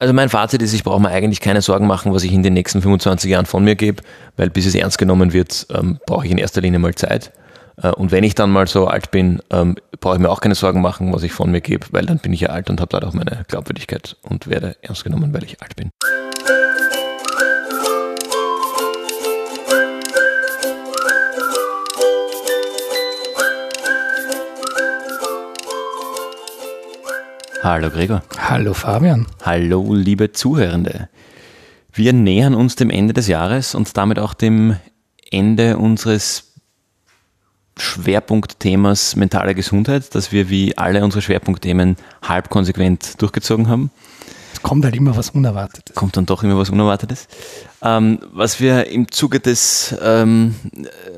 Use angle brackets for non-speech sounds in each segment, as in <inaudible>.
Also mein Fazit ist, ich brauche mir eigentlich keine Sorgen machen, was ich in den nächsten 25 Jahren von mir gebe, weil bis es ernst genommen wird, ähm, brauche ich in erster Linie mal Zeit. Äh, und wenn ich dann mal so alt bin, ähm, brauche ich mir auch keine Sorgen machen, was ich von mir gebe, weil dann bin ich ja alt und habe auch meine Glaubwürdigkeit und werde ernst genommen, weil ich alt bin. Hallo Gregor. Hallo Fabian. Hallo liebe Zuhörende. Wir nähern uns dem Ende des Jahres und damit auch dem Ende unseres Schwerpunktthemas mentale Gesundheit, das wir wie alle unsere Schwerpunktthemen halb konsequent durchgezogen haben. Es kommt halt immer was Unerwartetes. Kommt dann doch immer was Unerwartetes. Ähm, was wir im Zuge des, ähm,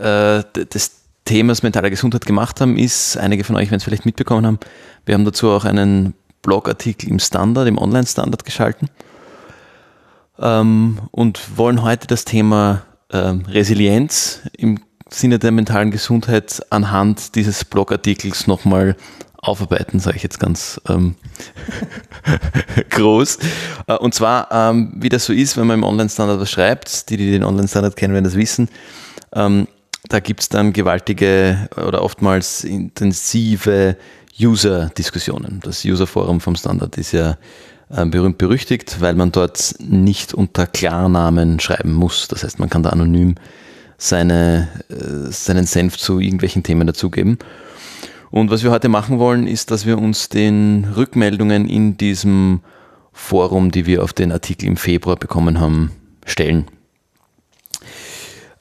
äh, des Themas mentale Gesundheit gemacht haben, ist, einige von euch werden es vielleicht mitbekommen haben, wir haben dazu auch einen Blogartikel im Standard, im Online-Standard geschalten ähm, und wollen heute das Thema ähm, Resilienz im Sinne der mentalen Gesundheit anhand dieses Blogartikels nochmal aufarbeiten, sage ich jetzt ganz ähm, <laughs> groß. Äh, und zwar, ähm, wie das so ist, wenn man im Online-Standard was schreibt, die, die den Online-Standard kennen, werden das wissen, ähm, da gibt es dann gewaltige oder oftmals intensive User-Diskussionen. Das User-Forum vom Standard ist ja äh, berühmt berüchtigt, weil man dort nicht unter Klarnamen schreiben muss. Das heißt, man kann da anonym seine, äh, seinen Senf zu irgendwelchen Themen dazugeben. Und was wir heute machen wollen, ist, dass wir uns den Rückmeldungen in diesem Forum, die wir auf den Artikel im Februar bekommen haben, stellen.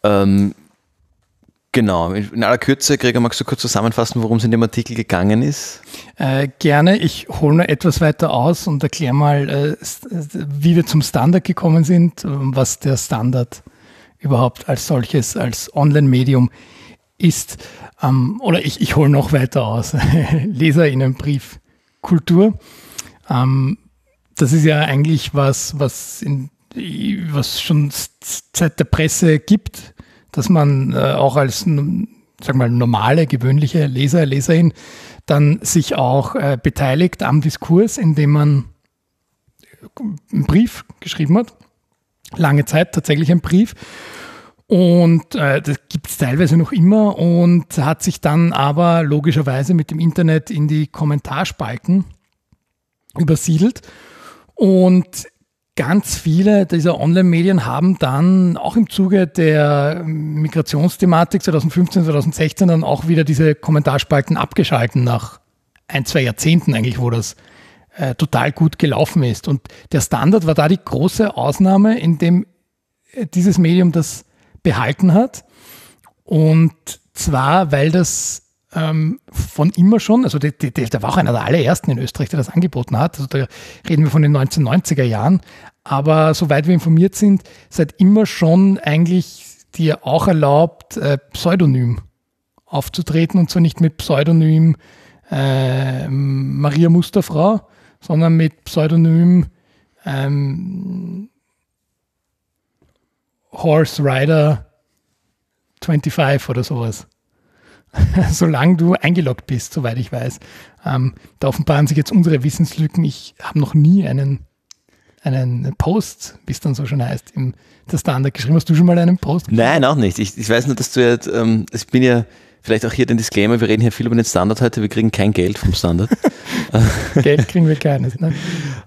Ähm, Genau, in aller Kürze, Gregor, magst du kurz zusammenfassen, worum es in dem Artikel gegangen ist? Äh, gerne, ich hole nur etwas weiter aus und erkläre mal, äh, wie wir zum Standard gekommen sind, was der Standard überhaupt als solches, als Online-Medium ist. Ähm, oder ich, ich hole noch weiter aus. <laughs> Leserinnenbrief Kultur. Ähm, das ist ja eigentlich was, was, in, was schon seit der Presse gibt dass man äh, auch als sag mal, normale, gewöhnliche Leser, Leserin dann sich auch äh, beteiligt am Diskurs, indem man einen Brief geschrieben hat. Lange Zeit tatsächlich ein Brief. Und äh, das gibt es teilweise noch immer und hat sich dann aber logischerweise mit dem Internet in die Kommentarspalten übersiedelt. Und ganz viele dieser Online-Medien haben dann auch im Zuge der Migrationsthematik 2015, 2016 dann auch wieder diese Kommentarspalten abgeschalten nach ein, zwei Jahrzehnten eigentlich, wo das äh, total gut gelaufen ist. Und der Standard war da die große Ausnahme, in dem äh, dieses Medium das behalten hat. Und zwar, weil das ähm, von immer schon, also der, der, der war auch einer der allerersten in Österreich, der das angeboten hat. Also da reden wir von den 1990er Jahren. Aber soweit wir informiert sind, seit immer schon eigentlich dir auch erlaubt, äh, pseudonym aufzutreten und zwar nicht mit Pseudonym äh, Maria Musterfrau, sondern mit Pseudonym ähm, Horse Rider 25 oder sowas. <laughs> solange du eingeloggt bist, soweit ich weiß. Ähm, da offenbaren sich jetzt unsere Wissenslücken. Ich habe noch nie einen, einen Post, wie es dann so schon heißt, im der Standard geschrieben. Hast du schon mal einen Post geschrieben? Nein, auch nicht. Ich, ich weiß nur, dass du jetzt, ähm, ich bin ja vielleicht auch hier den Disclaimer, wir reden hier viel über den Standard heute, wir kriegen kein Geld vom Standard. <laughs> Geld kriegen wir keines. Ne?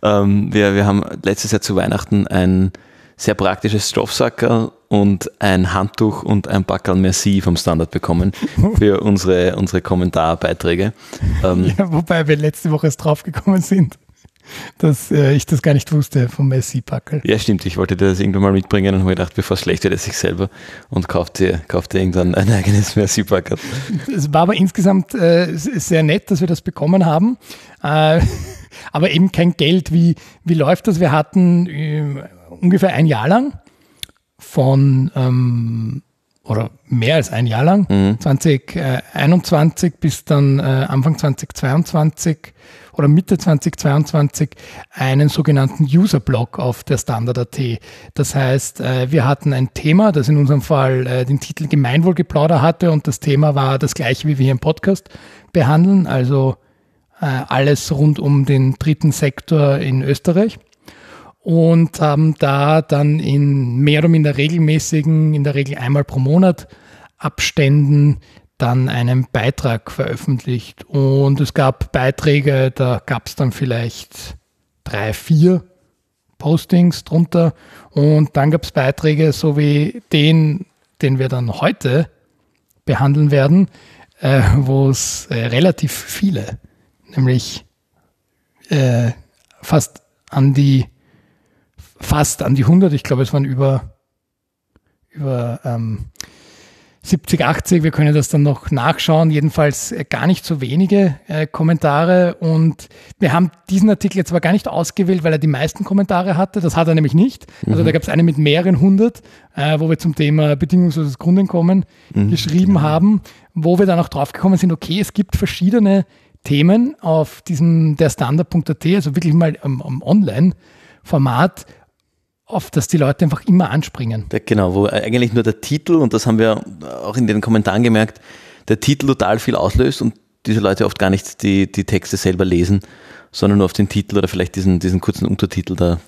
Ähm, wir, wir haben letztes Jahr zu Weihnachten ein sehr praktisches Stoffsackerl und ein Handtuch und ein Backerl Merci vom Standard bekommen <laughs> für unsere, unsere Kommentarbeiträge. Ähm, ja, wobei wir letzte Woche erst draufgekommen sind, dass äh, ich das gar nicht wusste vom Messi-Packel. Ja, stimmt. Ich wollte dir das irgendwann mal mitbringen und habe gedacht, bevor es schlecht wird, esse ich selber und kauft dir, kauft dir irgendwann ein eigenes Messi-Packel. Es war aber insgesamt äh, sehr nett, dass wir das bekommen haben. Äh, <laughs> aber eben kein Geld. Wie, wie läuft das? Wir hatten äh, ungefähr ein Jahr lang von ähm, oder mehr als ein Jahr lang, mhm. 2021 bis dann äh, Anfang 2022 oder Mitte 2022 einen sogenannten User-Blog auf der Standard.at. Das heißt, äh, wir hatten ein Thema, das in unserem Fall äh, den Titel Gemeinwohlgeplauder hatte und das Thema war das gleiche, wie wir hier im Podcast behandeln, also äh, alles rund um den dritten Sektor in Österreich. Und haben da dann in mehr oder minder regelmäßigen, in der Regel einmal pro Monat Abständen dann einen Beitrag veröffentlicht. Und es gab Beiträge, da gab es dann vielleicht drei, vier Postings drunter. Und dann gab es Beiträge, so wie den, den wir dann heute behandeln werden, äh, wo es äh, relativ viele, nämlich äh, fast an die fast an die 100, ich glaube, es waren über, über ähm, 70, 80, wir können das dann noch nachschauen, jedenfalls äh, gar nicht so wenige äh, Kommentare. Und wir haben diesen Artikel jetzt aber gar nicht ausgewählt, weil er die meisten Kommentare hatte, das hat er nämlich nicht. Also mhm. da gab es eine mit mehreren hundert, äh, wo wir zum Thema bedingungsloses Grundeinkommen mhm, geschrieben genau. haben, wo wir dann auch drauf gekommen sind, okay, es gibt verschiedene Themen auf diesem der Standard.at, also wirklich mal am, am Online-Format, auf das die Leute einfach immer anspringen. Ja, genau, wo eigentlich nur der Titel, und das haben wir auch in den Kommentaren gemerkt, der Titel total viel auslöst und diese Leute oft gar nicht die, die Texte selber lesen, sondern nur auf den Titel oder vielleicht diesen, diesen kurzen Untertitel da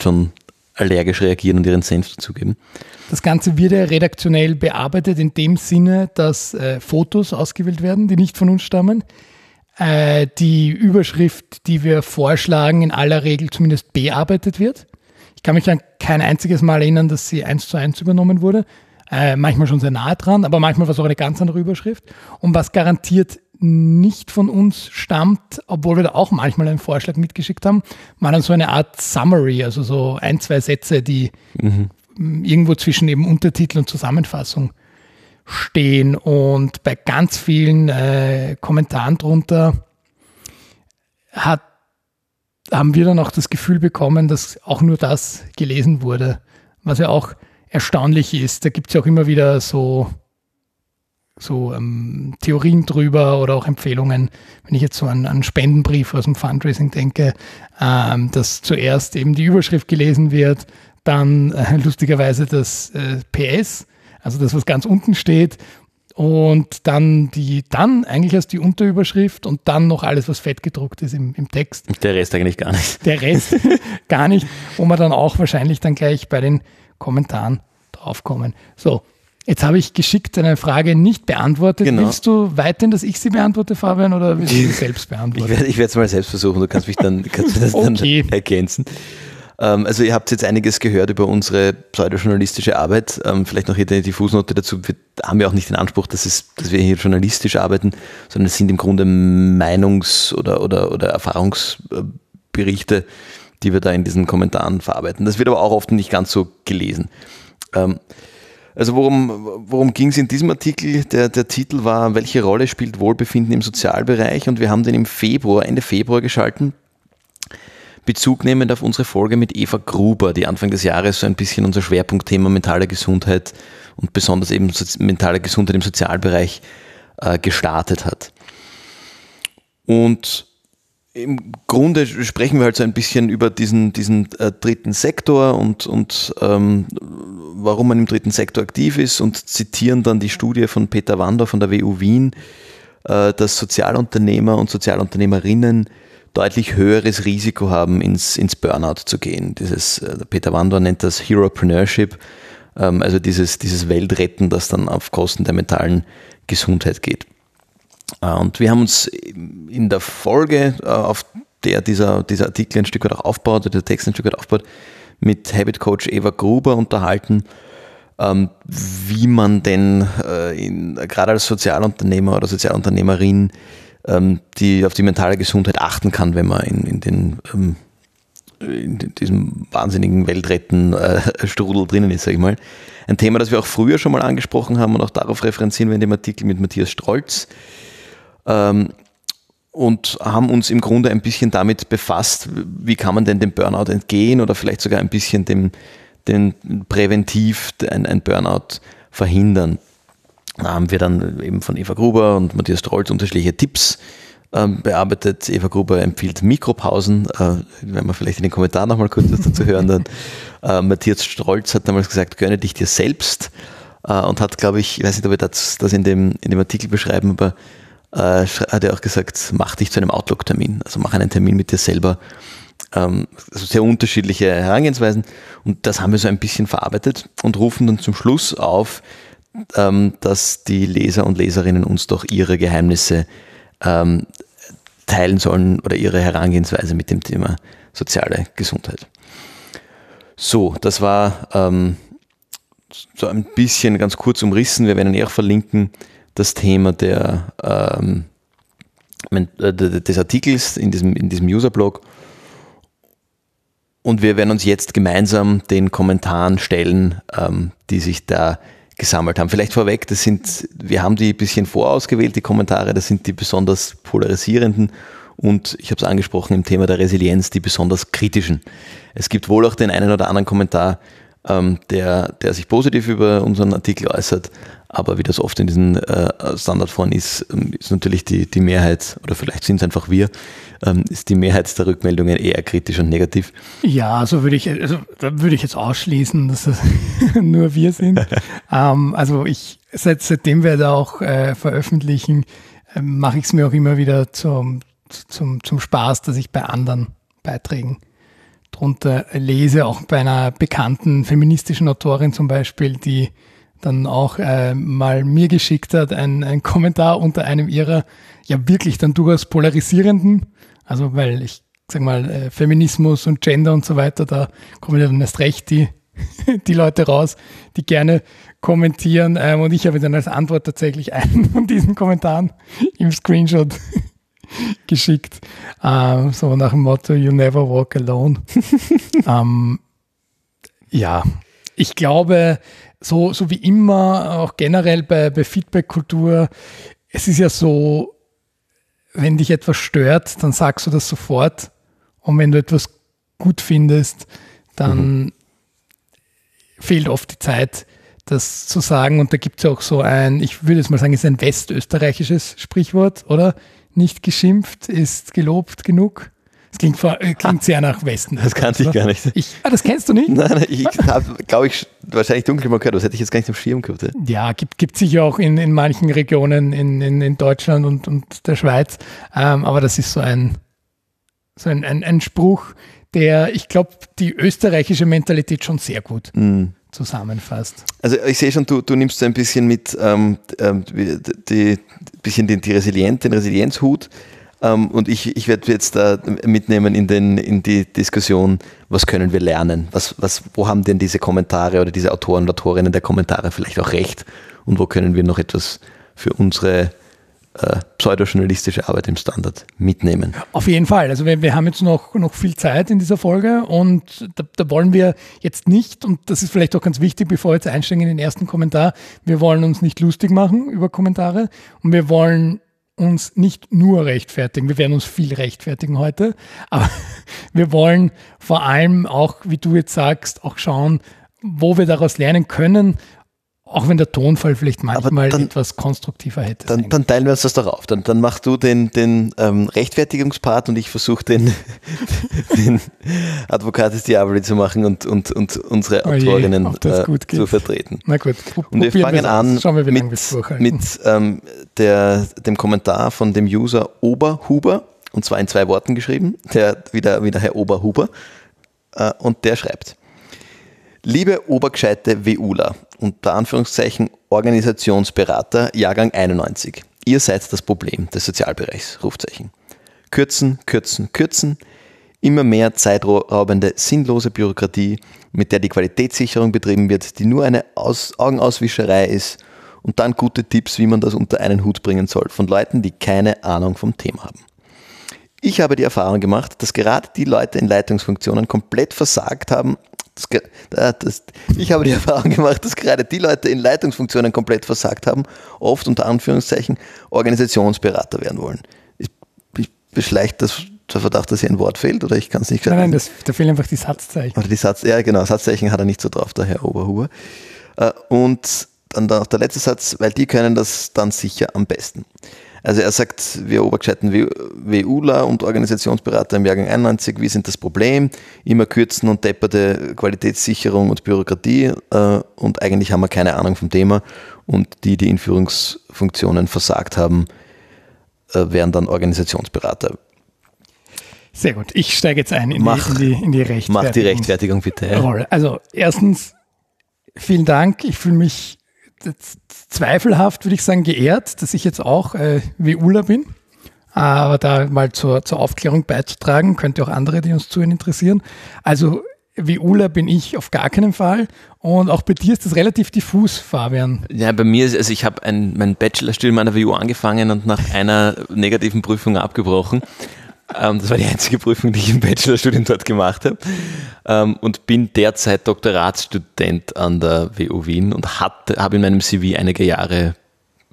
schon allergisch reagieren und ihren Senf dazugeben. Das Ganze wird ja redaktionell bearbeitet in dem Sinne, dass äh, Fotos ausgewählt werden, die nicht von uns stammen. Äh, die Überschrift, die wir vorschlagen, in aller Regel zumindest bearbeitet wird. Ich kann mich an kein einziges Mal erinnern, dass sie eins zu eins übernommen wurde. Äh, manchmal schon sehr nahe dran, aber manchmal war es auch eine ganz andere Überschrift. Und was garantiert nicht von uns stammt, obwohl wir da auch manchmal einen Vorschlag mitgeschickt haben, war dann so eine Art Summary, also so ein, zwei Sätze, die mhm. irgendwo zwischen eben Untertitel und Zusammenfassung stehen. Und bei ganz vielen äh, Kommentaren drunter hat haben wir dann auch das Gefühl bekommen, dass auch nur das gelesen wurde, was ja auch erstaunlich ist. Da gibt es ja auch immer wieder so, so ähm, Theorien drüber oder auch Empfehlungen, wenn ich jetzt so an, an Spendenbrief aus dem Fundraising denke, ähm, dass zuerst eben die Überschrift gelesen wird, dann äh, lustigerweise das äh, PS, also das, was ganz unten steht, und dann die, dann eigentlich erst die Unterüberschrift und dann noch alles, was fett gedruckt ist im, im Text. Der Rest eigentlich gar nicht. Der Rest <laughs> gar nicht, wo wir dann auch wahrscheinlich dann gleich bei den Kommentaren draufkommen. So, Jetzt habe ich geschickt eine Frage nicht beantwortet. Genau. Willst du weiterhin, dass ich sie beantworte, Fabian, oder willst du sie selbst beantworten? Ich werde es mal selbst versuchen, du kannst mich dann, kannst das okay. dann ergänzen. Ähm, also ihr habt jetzt einiges gehört über unsere pseudojournalistische Arbeit. Ähm, vielleicht noch hier die Fußnote dazu. Wir haben ja auch nicht den Anspruch, dass, es, dass wir hier journalistisch arbeiten, sondern es sind im Grunde Meinungs- oder, oder, oder Erfahrungsberichte, die wir da in diesen Kommentaren verarbeiten. Das wird aber auch oft nicht ganz so gelesen. Ähm, also worum, worum ging es in diesem Artikel? Der, der Titel war, welche Rolle spielt Wohlbefinden im Sozialbereich? Und wir haben den im Februar, Ende Februar geschalten. Bezug nehmend auf unsere Folge mit Eva Gruber, die Anfang des Jahres so ein bisschen unser Schwerpunktthema mentale Gesundheit und besonders eben mentale Gesundheit im Sozialbereich äh, gestartet hat. Und im Grunde sprechen wir halt so ein bisschen über diesen, diesen äh, dritten Sektor und, und ähm, warum man im dritten Sektor aktiv ist und zitieren dann die Studie von Peter Wander von der WU Wien, äh, dass Sozialunternehmer und Sozialunternehmerinnen deutlich höheres Risiko haben, ins, ins Burnout zu gehen. Dieses, äh, Peter Wandor nennt das Heropreneurship, ähm, also dieses, dieses Weltretten, das dann auf Kosten der mentalen Gesundheit geht. Äh, und wir haben uns in der Folge, äh, auf der dieser, dieser Artikel ein Stück weit auch aufbaut, der Text ein Stück weit aufbaut, mit Habit Coach Eva Gruber unterhalten, ähm, wie man denn in, gerade als Sozialunternehmer oder Sozialunternehmerin ähm, die auf die mentale Gesundheit achten kann, wenn man in, in den ähm, in diesem wahnsinnigen Weltretten-Strudel <laughs> drinnen ist, sag ich mal. Ein Thema, das wir auch früher schon mal angesprochen haben und auch darauf referenzieren wir in dem Artikel mit Matthias Strolz. Ähm, und haben uns im Grunde ein bisschen damit befasst, wie kann man denn dem Burnout entgehen oder vielleicht sogar ein bisschen dem, dem präventiv ein, ein Burnout verhindern. Da haben wir dann eben von Eva Gruber und Matthias Strolz unterschiedliche Tipps ähm, bearbeitet. Eva Gruber empfiehlt Mikropausen. Äh, wenn wir vielleicht in den Kommentaren nochmal kurz dazu hören, dann äh, Matthias Strolz hat damals gesagt, gönne dich dir selbst äh, und hat, glaube ich, ich weiß nicht, ob wir das, das in, dem, in dem Artikel beschreiben, aber äh, hat er auch gesagt, mach dich zu einem Outlook-Termin. Also mach einen Termin mit dir selber ähm, also sehr unterschiedliche Herangehensweisen. Und das haben wir so ein bisschen verarbeitet und rufen dann zum Schluss auf, ähm, dass die Leser und Leserinnen uns doch ihre Geheimnisse ähm, teilen sollen oder ihre Herangehensweise mit dem Thema soziale Gesundheit. So, das war ähm, so ein bisschen ganz kurz umrissen. Wir werden eher verlinken das Thema der, ähm, äh, des Artikels in diesem, in diesem User-Blog. Und wir werden uns jetzt gemeinsam den Kommentaren stellen, ähm, die sich da gesammelt haben. Vielleicht vorweg, das sind, wir haben die ein bisschen vorausgewählt, die Kommentare, das sind die besonders polarisierenden und ich habe es angesprochen im Thema der Resilienz, die besonders kritischen. Es gibt wohl auch den einen oder anderen Kommentar, ähm, der, der sich positiv über unseren Artikel äußert, aber wie das oft in diesen äh, Standardforen ist, ähm, ist natürlich die, die Mehrheit, oder vielleicht sind es einfach wir, ähm, ist die Mehrheit der Rückmeldungen eher kritisch und negativ. Ja, also würde ich, also da würde ich jetzt ausschließen, dass das <laughs> nur wir sind. <laughs> ähm, also ich, seit, seitdem wir da auch äh, veröffentlichen, äh, mache ich es mir auch immer wieder zum, zum, zum Spaß, dass ich bei anderen Beiträgen drunter lese, auch bei einer bekannten feministischen Autorin zum Beispiel, die dann auch äh, mal mir geschickt hat, ein, ein Kommentar unter einem ihrer ja wirklich dann durchaus polarisierenden, also weil ich sag mal, äh, Feminismus und Gender und so weiter, da kommen ja dann erst recht die, <laughs> die Leute raus, die gerne kommentieren. Ähm, und ich habe dann als Antwort tatsächlich einen von diesen Kommentaren im Screenshot <laughs> geschickt. Ähm, so nach dem Motto, you never walk alone. <laughs> ähm, ja, ich glaube, so, so wie immer, auch generell bei, bei Feedback-Kultur, es ist ja so, wenn dich etwas stört, dann sagst du das sofort. Und wenn du etwas gut findest, dann mhm. fehlt oft die Zeit, das zu sagen. Und da gibt es ja auch so ein, ich würde jetzt mal sagen, ist ein westösterreichisches Sprichwort, oder? Nicht geschimpft ist gelobt genug. Das klingt, vor, äh, klingt sehr nach Westen. Das kannte ich gar nicht. Ich, ah, das kennst du nicht? Nein, ich habe, glaube ich, wahrscheinlich dunkel mal gehört, das hätte ich jetzt gar nicht im Schirm gehabt. Ja, gibt, gibt sicher auch in, in manchen Regionen in, in, in Deutschland und, und der Schweiz. Ähm, aber das ist so ein, so ein, ein, ein Spruch, der, ich glaube, die österreichische Mentalität schon sehr gut mm. Zusammenfasst. Also ich sehe schon, du, du nimmst ein bisschen mit ähm, ähm die, bisschen den, die Resilienz, den Resilienzhut ähm, und ich, ich werde jetzt da mitnehmen in, den, in die Diskussion, was können wir lernen? Was, was, wo haben denn diese Kommentare oder diese Autoren und Autorinnen der Kommentare vielleicht auch recht? Und wo können wir noch etwas für unsere äh, pseudojournalistische Arbeit im Standard mitnehmen. Auf jeden Fall. Also wir, wir haben jetzt noch, noch viel Zeit in dieser Folge und da, da, wollen wir jetzt nicht, und das ist vielleicht auch ganz wichtig, bevor wir jetzt einsteigen in den ersten Kommentar, wir wollen uns nicht lustig machen über Kommentare und wir wollen uns nicht nur rechtfertigen, wir werden uns viel rechtfertigen heute, aber <laughs> wir wollen vor allem auch, wie du jetzt sagst, auch schauen, wo wir daraus lernen können, auch wenn der Tonfall vielleicht manchmal dann, etwas konstruktiver hätte. Dann, dann, teilen wir uns das doch auf. Dann, dann machst du den, den ähm, Rechtfertigungspart und ich versuche den, <laughs> den Advocatus Diaboli zu machen und, und, und unsere oh je, Autorinnen äh, zu vertreten. Na gut. Und wir fangen an wir, mit, mit ähm, der, dem Kommentar von dem User Oberhuber, und zwar in zwei Worten geschrieben, der wieder, wieder Herr Oberhuber, äh, und der schreibt. Liebe obergescheite WUler, unter Anführungszeichen Organisationsberater, Jahrgang 91. Ihr seid das Problem des Sozialbereichs, Rufzeichen. Kürzen, kürzen, kürzen. Immer mehr zeitraubende, sinnlose Bürokratie, mit der die Qualitätssicherung betrieben wird, die nur eine Aus Augenauswischerei ist und dann gute Tipps, wie man das unter einen Hut bringen soll, von Leuten, die keine Ahnung vom Thema haben. Ich habe die Erfahrung gemacht, dass gerade die Leute in Leitungsfunktionen komplett versagt haben, das, das, ich habe die <laughs> Erfahrung gemacht, dass gerade die Leute in Leitungsfunktionen komplett versagt haben, oft unter Anführungszeichen Organisationsberater werden wollen. Ich, ich beschleicht das der Verdacht, dass hier ein Wort fehlt oder ich kann es nicht sagen. Nein, nein, das, da fehlen einfach die Satzzeichen. Oder die Satz, ja, genau, Satzzeichen hat er nicht so drauf, der Herr Oberhuber. Äh, und dann noch der letzte Satz, weil die können das dann sicher am besten. Also er sagt, wir obergescheiten WUler und Organisationsberater im Jahrgang 91, wie sind das Problem? Immer kürzen und depperte Qualitätssicherung und Bürokratie äh, und eigentlich haben wir keine Ahnung vom Thema und die, die in Führungsfunktionen versagt haben, äh, wären dann Organisationsberater. Sehr gut. Ich steige jetzt ein in, Mach- die, in, die, in die Rechtfertigung. Mach die Rechtfertigung bitte. Ja. Also erstens, vielen Dank. Ich fühle mich zweifelhaft, würde ich sagen, geehrt, dass ich jetzt auch äh, WUler bin. Aber da mal zur, zur Aufklärung beizutragen, könnte auch andere, die uns zuhören, interessieren. Also WUler bin ich auf gar keinen Fall. Und auch bei dir ist das relativ diffus, Fabian. Ja, bei mir ist, also ich habe ein, mein Bachelorstudium an der WU angefangen und nach einer negativen Prüfung abgebrochen. Ähm, das war die einzige Prüfung, die ich im Bachelorstudium dort gemacht habe. Ähm, und bin derzeit Doktoratsstudent an der WU Wien und habe in meinem CV einige Jahre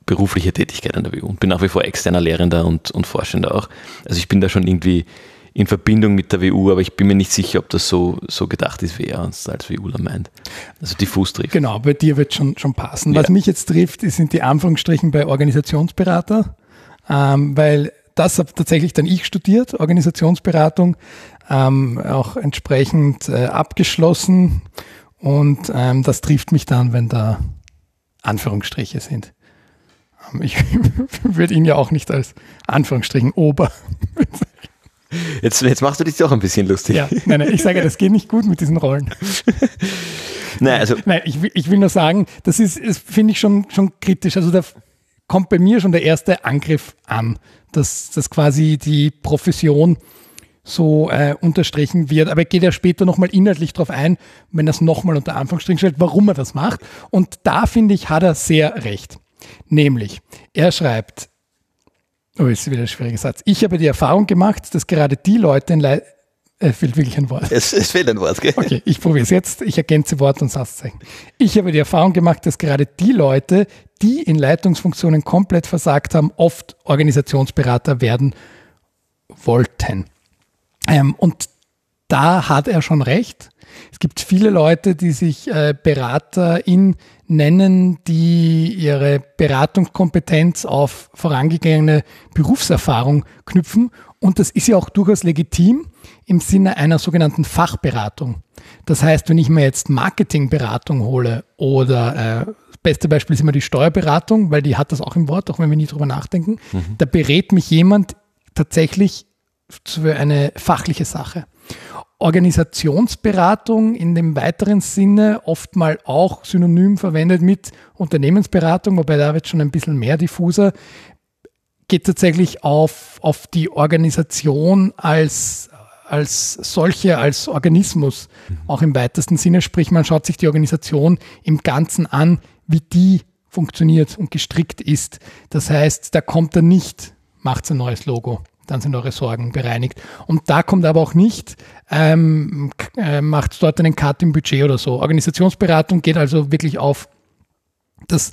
berufliche Tätigkeit an der WU und bin nach wie vor externer Lehrender und, und Forschender auch. Also ich bin da schon irgendwie in Verbindung mit der WU, aber ich bin mir nicht sicher, ob das so, so gedacht ist, wie er uns als WUler meint. Also diffus trifft. Genau, bei dir wird schon, schon passen. Ja. Was mich jetzt trifft, sind die Anführungsstrichen bei Organisationsberater, ähm, weil das habe tatsächlich dann ich studiert, Organisationsberatung, ähm, auch entsprechend äh, abgeschlossen und ähm, das trifft mich dann, wenn da Anführungsstriche sind. Ähm, ich <laughs> würde ihn ja auch nicht als Anführungsstrichen Ober. <laughs> Jetzt, jetzt machst du dich doch ein bisschen lustig. Ja, nein, nein, ich sage, das geht nicht gut mit diesen Rollen. <laughs> Nein, also Nein, ich, will- ich will nur sagen, das ist, ist finde ich schon, schon kritisch. Also da kommt bei mir schon der erste Angriff an, dass, dass quasi die Profession so äh, unterstrichen wird. Aber er geht ja später nochmal inhaltlich drauf ein, wenn er es nochmal unter Anführungsstrichen stellt, warum er das macht. Und da finde ich, hat er sehr recht. Nämlich, er schreibt, oh, ist wieder ein schwieriger Satz. Ich habe die Erfahrung gemacht, dass gerade die Leute in Lei äh, fehlt wirklich ein Wort. es, es fehlt ein Wort, gell? Okay, ich probiere es jetzt. Ich ergänze Wort und Satzzeichen. Ich habe die Erfahrung gemacht, dass gerade die Leute, die in Leitungsfunktionen komplett versagt haben, oft Organisationsberater werden wollten. Ähm, und da hat er schon recht. Es gibt viele Leute, die sich äh, Beraterin nennen, die ihre Beratungskompetenz auf vorangegangene Berufserfahrung knüpfen. Und das ist ja auch durchaus legitim im Sinne einer sogenannten Fachberatung. Das heißt, wenn ich mir jetzt Marketingberatung hole oder äh, das beste Beispiel ist immer die Steuerberatung, weil die hat das auch im Wort, auch wenn wir nie drüber nachdenken, da berät mich jemand tatsächlich für eine fachliche Sache. Organisationsberatung in dem weiteren Sinne oftmal auch synonym verwendet mit Unternehmensberatung, wobei da wird schon ein bisschen mehr diffuser, geht tatsächlich auf, auf die Organisation als, als solche, als Organismus, auch im weitesten Sinne. Sprich, man schaut sich die Organisation im Ganzen an, wie die funktioniert und gestrickt ist. Das heißt, da kommt er nicht, macht ein neues Logo, dann sind eure Sorgen bereinigt. Und da kommt aber auch nicht, ähm, äh, macht dort einen Cut im Budget oder so. Organisationsberatung geht also wirklich auf das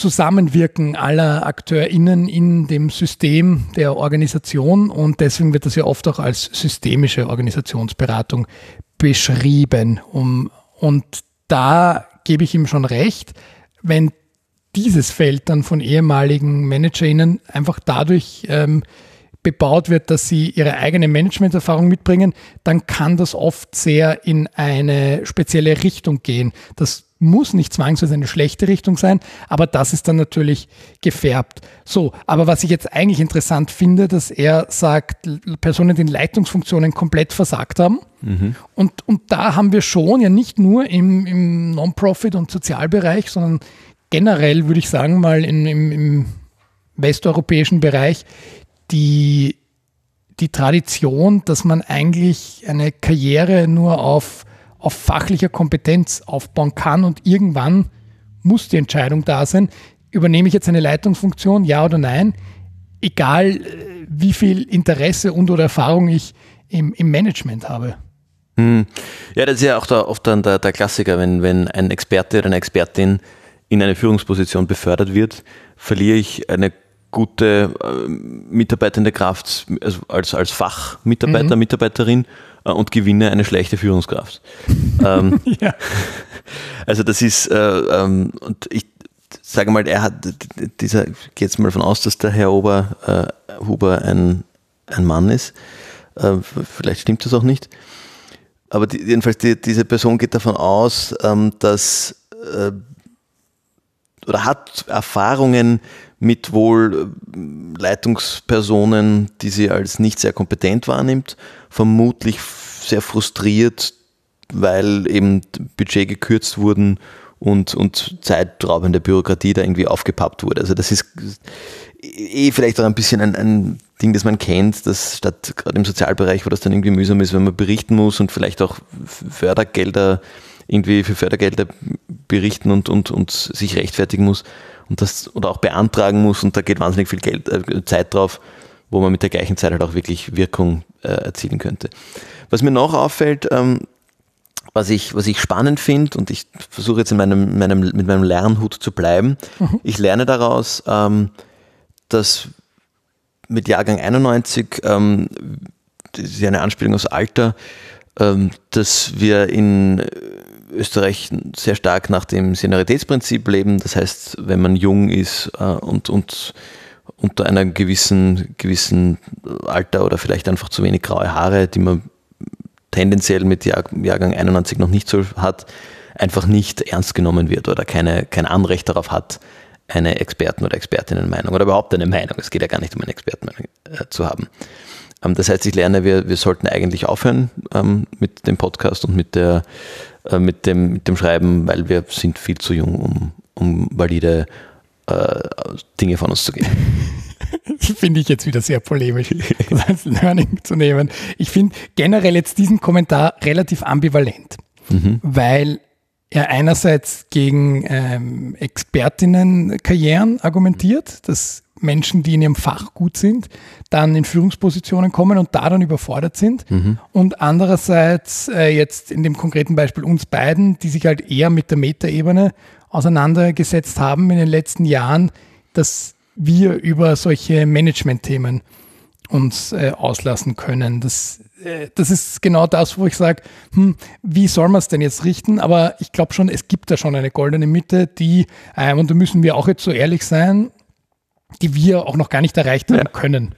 Zusammenwirken aller AkteurInnen in dem System der Organisation und deswegen wird das ja oft auch als systemische Organisationsberatung beschrieben. Um, und da gebe ich ihm schon recht, wenn dieses Feld dann von ehemaligen ManagerInnen einfach dadurch ähm, bebaut wird, dass sie ihre eigene Managementerfahrung mitbringen, dann kann das oft sehr in eine spezielle Richtung gehen. Das muss nicht zwangsweise eine schlechte Richtung sein, aber das ist dann natürlich gefärbt. So, aber was ich jetzt eigentlich interessant finde, dass er sagt, Personen, die in Leitungsfunktionen komplett versagt haben. Und, und da haben wir schon ja nicht nur im, im Non-Profit- und Sozialbereich, sondern generell würde ich sagen mal im, im, im westeuropäischen Bereich die, die Tradition, dass man eigentlich eine Karriere nur auf, auf fachlicher Kompetenz aufbauen kann und irgendwann muss die Entscheidung da sein, übernehme ich jetzt eine Leitungsfunktion, ja oder nein, egal äh, wie viel Interesse und oder Erfahrung ich im, im Management habe. Hm. Ja, das ist ja auch da oft dann der, der Klassiker, wenn, wenn ein Experte oder eine Expertin in eine Führungsposition befördert wird, verliere ich eine gute äh, mitarbeitende Kraft also als, als Fachmitarbeiter, Mitarbeiterin äh, und gewinne eine schlechte Führungskraft. <laughs> ähm, Ja. also das ist, äh, ähm, und ich sage mal, er hat, dieser, ich gehe jetzt mal von aus, dass der Herr Ober, äh, Huber ein, ein Mann ist. Äh, vielleicht stimmt das auch nicht. Aber die, jedenfalls, die, diese Person geht davon aus, ähm, dass äh, oder hat Erfahrungen mit wohl äh, Leitungspersonen, die sie als nicht sehr kompetent wahrnimmt, vermutlich sehr frustriert, weil eben Budget gekürzt wurden und, und zeitraubende Bürokratie da irgendwie aufgepappt wurde. Also das ist eh vielleicht auch ein bisschen ein, ein Ding, das man kennt, dass statt gerade im Sozialbereich, wo das dann irgendwie mühsam ist, wenn man berichten muss und vielleicht auch Fördergelder irgendwie für Fördergelder berichten und, und, und sich rechtfertigen muss und das oder auch beantragen muss und da geht wahnsinnig viel Geld, äh, Zeit drauf, wo man mit der gleichen Zeit halt auch wirklich Wirkung äh, erzielen könnte. Was mir noch auffällt, ähm, was ich, was ich spannend finde, und ich versuche jetzt in meinem, meinem, mit meinem Lernhut zu bleiben, mhm. ich lerne daraus, ähm, dass mit Jahrgang 91, ähm, das ist ja eine Anspielung aus Alter, ähm, dass wir in Österreich sehr stark nach dem Senioritätsprinzip leben. Das heißt, wenn man jung ist äh, und, und unter einer gewissen, gewissen Alter oder vielleicht einfach zu wenig graue Haare, die man tendenziell mit Jahr, Jahrgang 91 noch nicht so hat, einfach nicht ernst genommen wird oder keine, kein Anrecht darauf hat, eine Experten- oder Expertinnenmeinung oder überhaupt eine Meinung, es geht ja gar nicht um eine Expertenmeinung äh, zu haben. Ähm, das heißt, ich lerne, wir, wir sollten eigentlich aufhören ähm, mit dem Podcast und mit, der, äh, mit, dem, mit dem Schreiben, weil wir sind viel zu jung, um, um valide äh, Dinge von uns zu geben. <laughs> finde ich jetzt wieder sehr polemisch, das als Learning zu nehmen. Ich finde generell jetzt diesen Kommentar relativ ambivalent, mhm. weil er einerseits gegen ähm, Expertinnenkarrieren argumentiert, dass Menschen, die in ihrem Fach gut sind, dann in Führungspositionen kommen und da dann überfordert sind. Mhm. Und andererseits äh, jetzt in dem konkreten Beispiel uns beiden, die sich halt eher mit der Metaebene auseinandergesetzt haben in den letzten Jahren, dass wir über solche Management-Themen uns äh, auslassen können. Das, äh, das ist genau das, wo ich sage, hm, wie soll man es denn jetzt richten? Aber ich glaube schon, es gibt da schon eine goldene Mitte, die, ähm, und da müssen wir auch jetzt so ehrlich sein, die wir auch noch gar nicht erreicht haben ja. können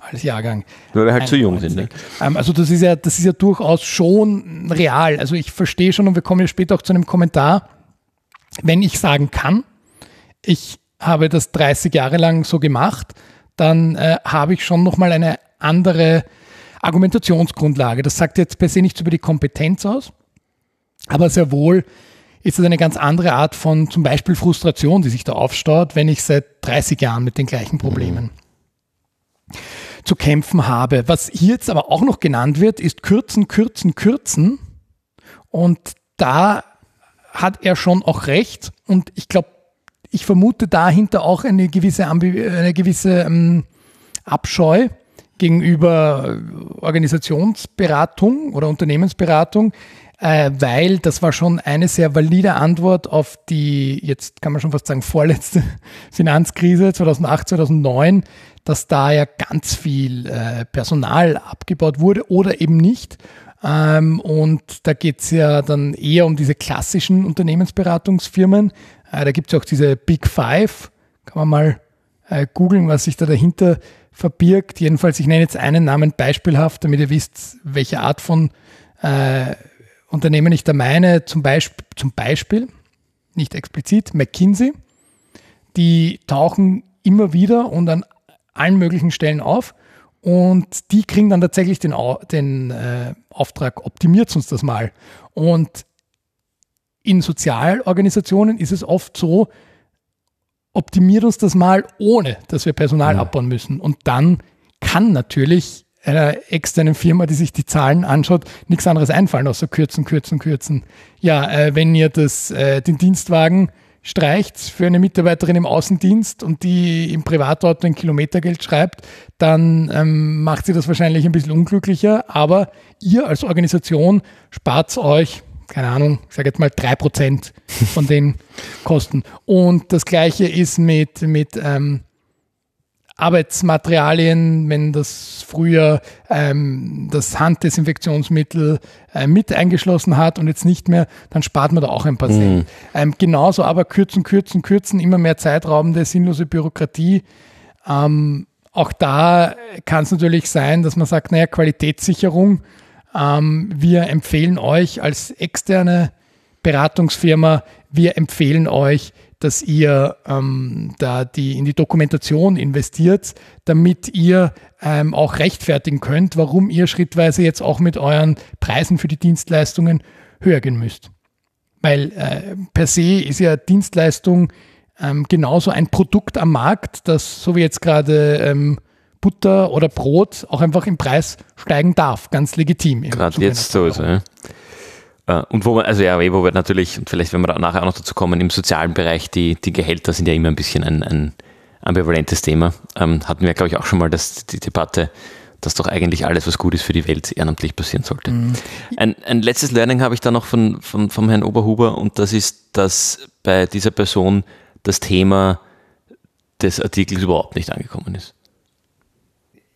als Jahrgang. Weil wir halt zu jung sind. Ne? Ähm, also das ist ja, das ist ja durchaus schon real. Also ich verstehe schon und wir kommen ja später auch zu einem Kommentar, wenn ich sagen kann, ich habe das 30 Jahre lang so gemacht, dann äh, habe ich schon nochmal eine andere Argumentationsgrundlage. Das sagt jetzt per se nichts über die Kompetenz aus, aber sehr wohl ist es eine ganz andere Art von zum Beispiel Frustration, die sich da aufstaut, wenn ich seit 30 Jahren mit den gleichen Problemen mhm. zu kämpfen habe. Was hier jetzt aber auch noch genannt wird, ist kürzen, kürzen, kürzen. Und da hat er schon auch recht. Und ich glaube, ich vermute dahinter auch eine gewisse, Ambi eine gewisse ähm, Abscheu gegenüber Organisationsberatung oder Unternehmensberatung, äh, weil das war schon eine sehr valide Antwort auf die, jetzt kann man schon fast sagen, vorletzte <laughs> Finanzkrise 2008, 2009, dass da ja ganz viel äh, Personal abgebaut wurde oder eben nicht. Ähm, und da geht es ja dann eher um diese klassischen Unternehmensberatungsfirmen. Äh, da gibt es auch diese Big Five. Kann man mal äh, googeln, was sich da dahinter verbirgt. Jedenfalls, ich nenne jetzt einen Namen beispielhaft, damit ihr wisst, welche Art von äh, Unternehmen ich da meine, zum Beispiel, zum Beispiel, nicht explizit, McKinsey, die tauchen immer wieder und an allen möglichen Stellen auf und die kriegen dann tatsächlich den, den äh, Auftrag, optimiert uns das mal. Und in Sozialorganisationen ist es oft so, optimiert uns das mal, ohne dass wir Personal ja. abbauen müssen. Und dann kann natürlich einer externen Firma, die sich die Zahlen anschaut, nichts anderes einfallen, außer kürzen, kürzen, kürzen. Ja, äh, wenn ihr das, äh, den Dienstwagen streicht für eine Mitarbeiterin im Außendienst und die im Privatauto ein Kilometergeld schreibt, dann ähm, macht sie das wahrscheinlich ein bisschen unglücklicher, aber ihr als Organisation spart euch, keine Ahnung, ich sage jetzt mal drei Prozent von den <laughs> Kosten. Und das gleiche ist mit, mit ähm, Arbeitsmaterialien, wenn das früher ähm, das Handdesinfektionsmittel äh, mit eingeschlossen hat und jetzt nicht mehr, dann spart man da auch ein paar mhm. Cent. Ähm, genauso aber kürzen, kürzen, kürzen, immer mehr zeitraubende, sinnlose Bürokratie. Ähm, auch da kann es natürlich sein, dass man sagt, naja, Qualitätssicherung, ähm, wir empfehlen euch als externe Beratungsfirma, wir empfehlen euch, dass ihr ähm, da die in die Dokumentation investiert, damit ihr ähm, auch rechtfertigen könnt, warum ihr schrittweise jetzt auch mit euren Preisen für die Dienstleistungen höher gehen müsst. Weil äh, per se ist ja Dienstleistung ähm, genauso ein Produkt am Markt, das so wie jetzt gerade ähm, Butter oder Brot auch einfach im Preis steigen darf, ganz legitim. Gerade jetzt so, ja. Äh, und wo wir, also ja, wo wir natürlich, und vielleicht wenn wir nachher auch noch dazu kommen, im sozialen Bereich, die, die Gehälter sind ja immer ein bisschen ein, ein ambivalentes Thema. Ähm, hatten wir, glaube ich, auch schon mal das, die Debatte, dass doch eigentlich alles, was gut ist für die Welt, ehrenamtlich passieren sollte. Mhm. Ein, ein letztes Learning habe ich da noch von, von, vom Herrn Oberhuber und das ist, dass bei dieser Person das Thema des Artikels überhaupt nicht angekommen ist.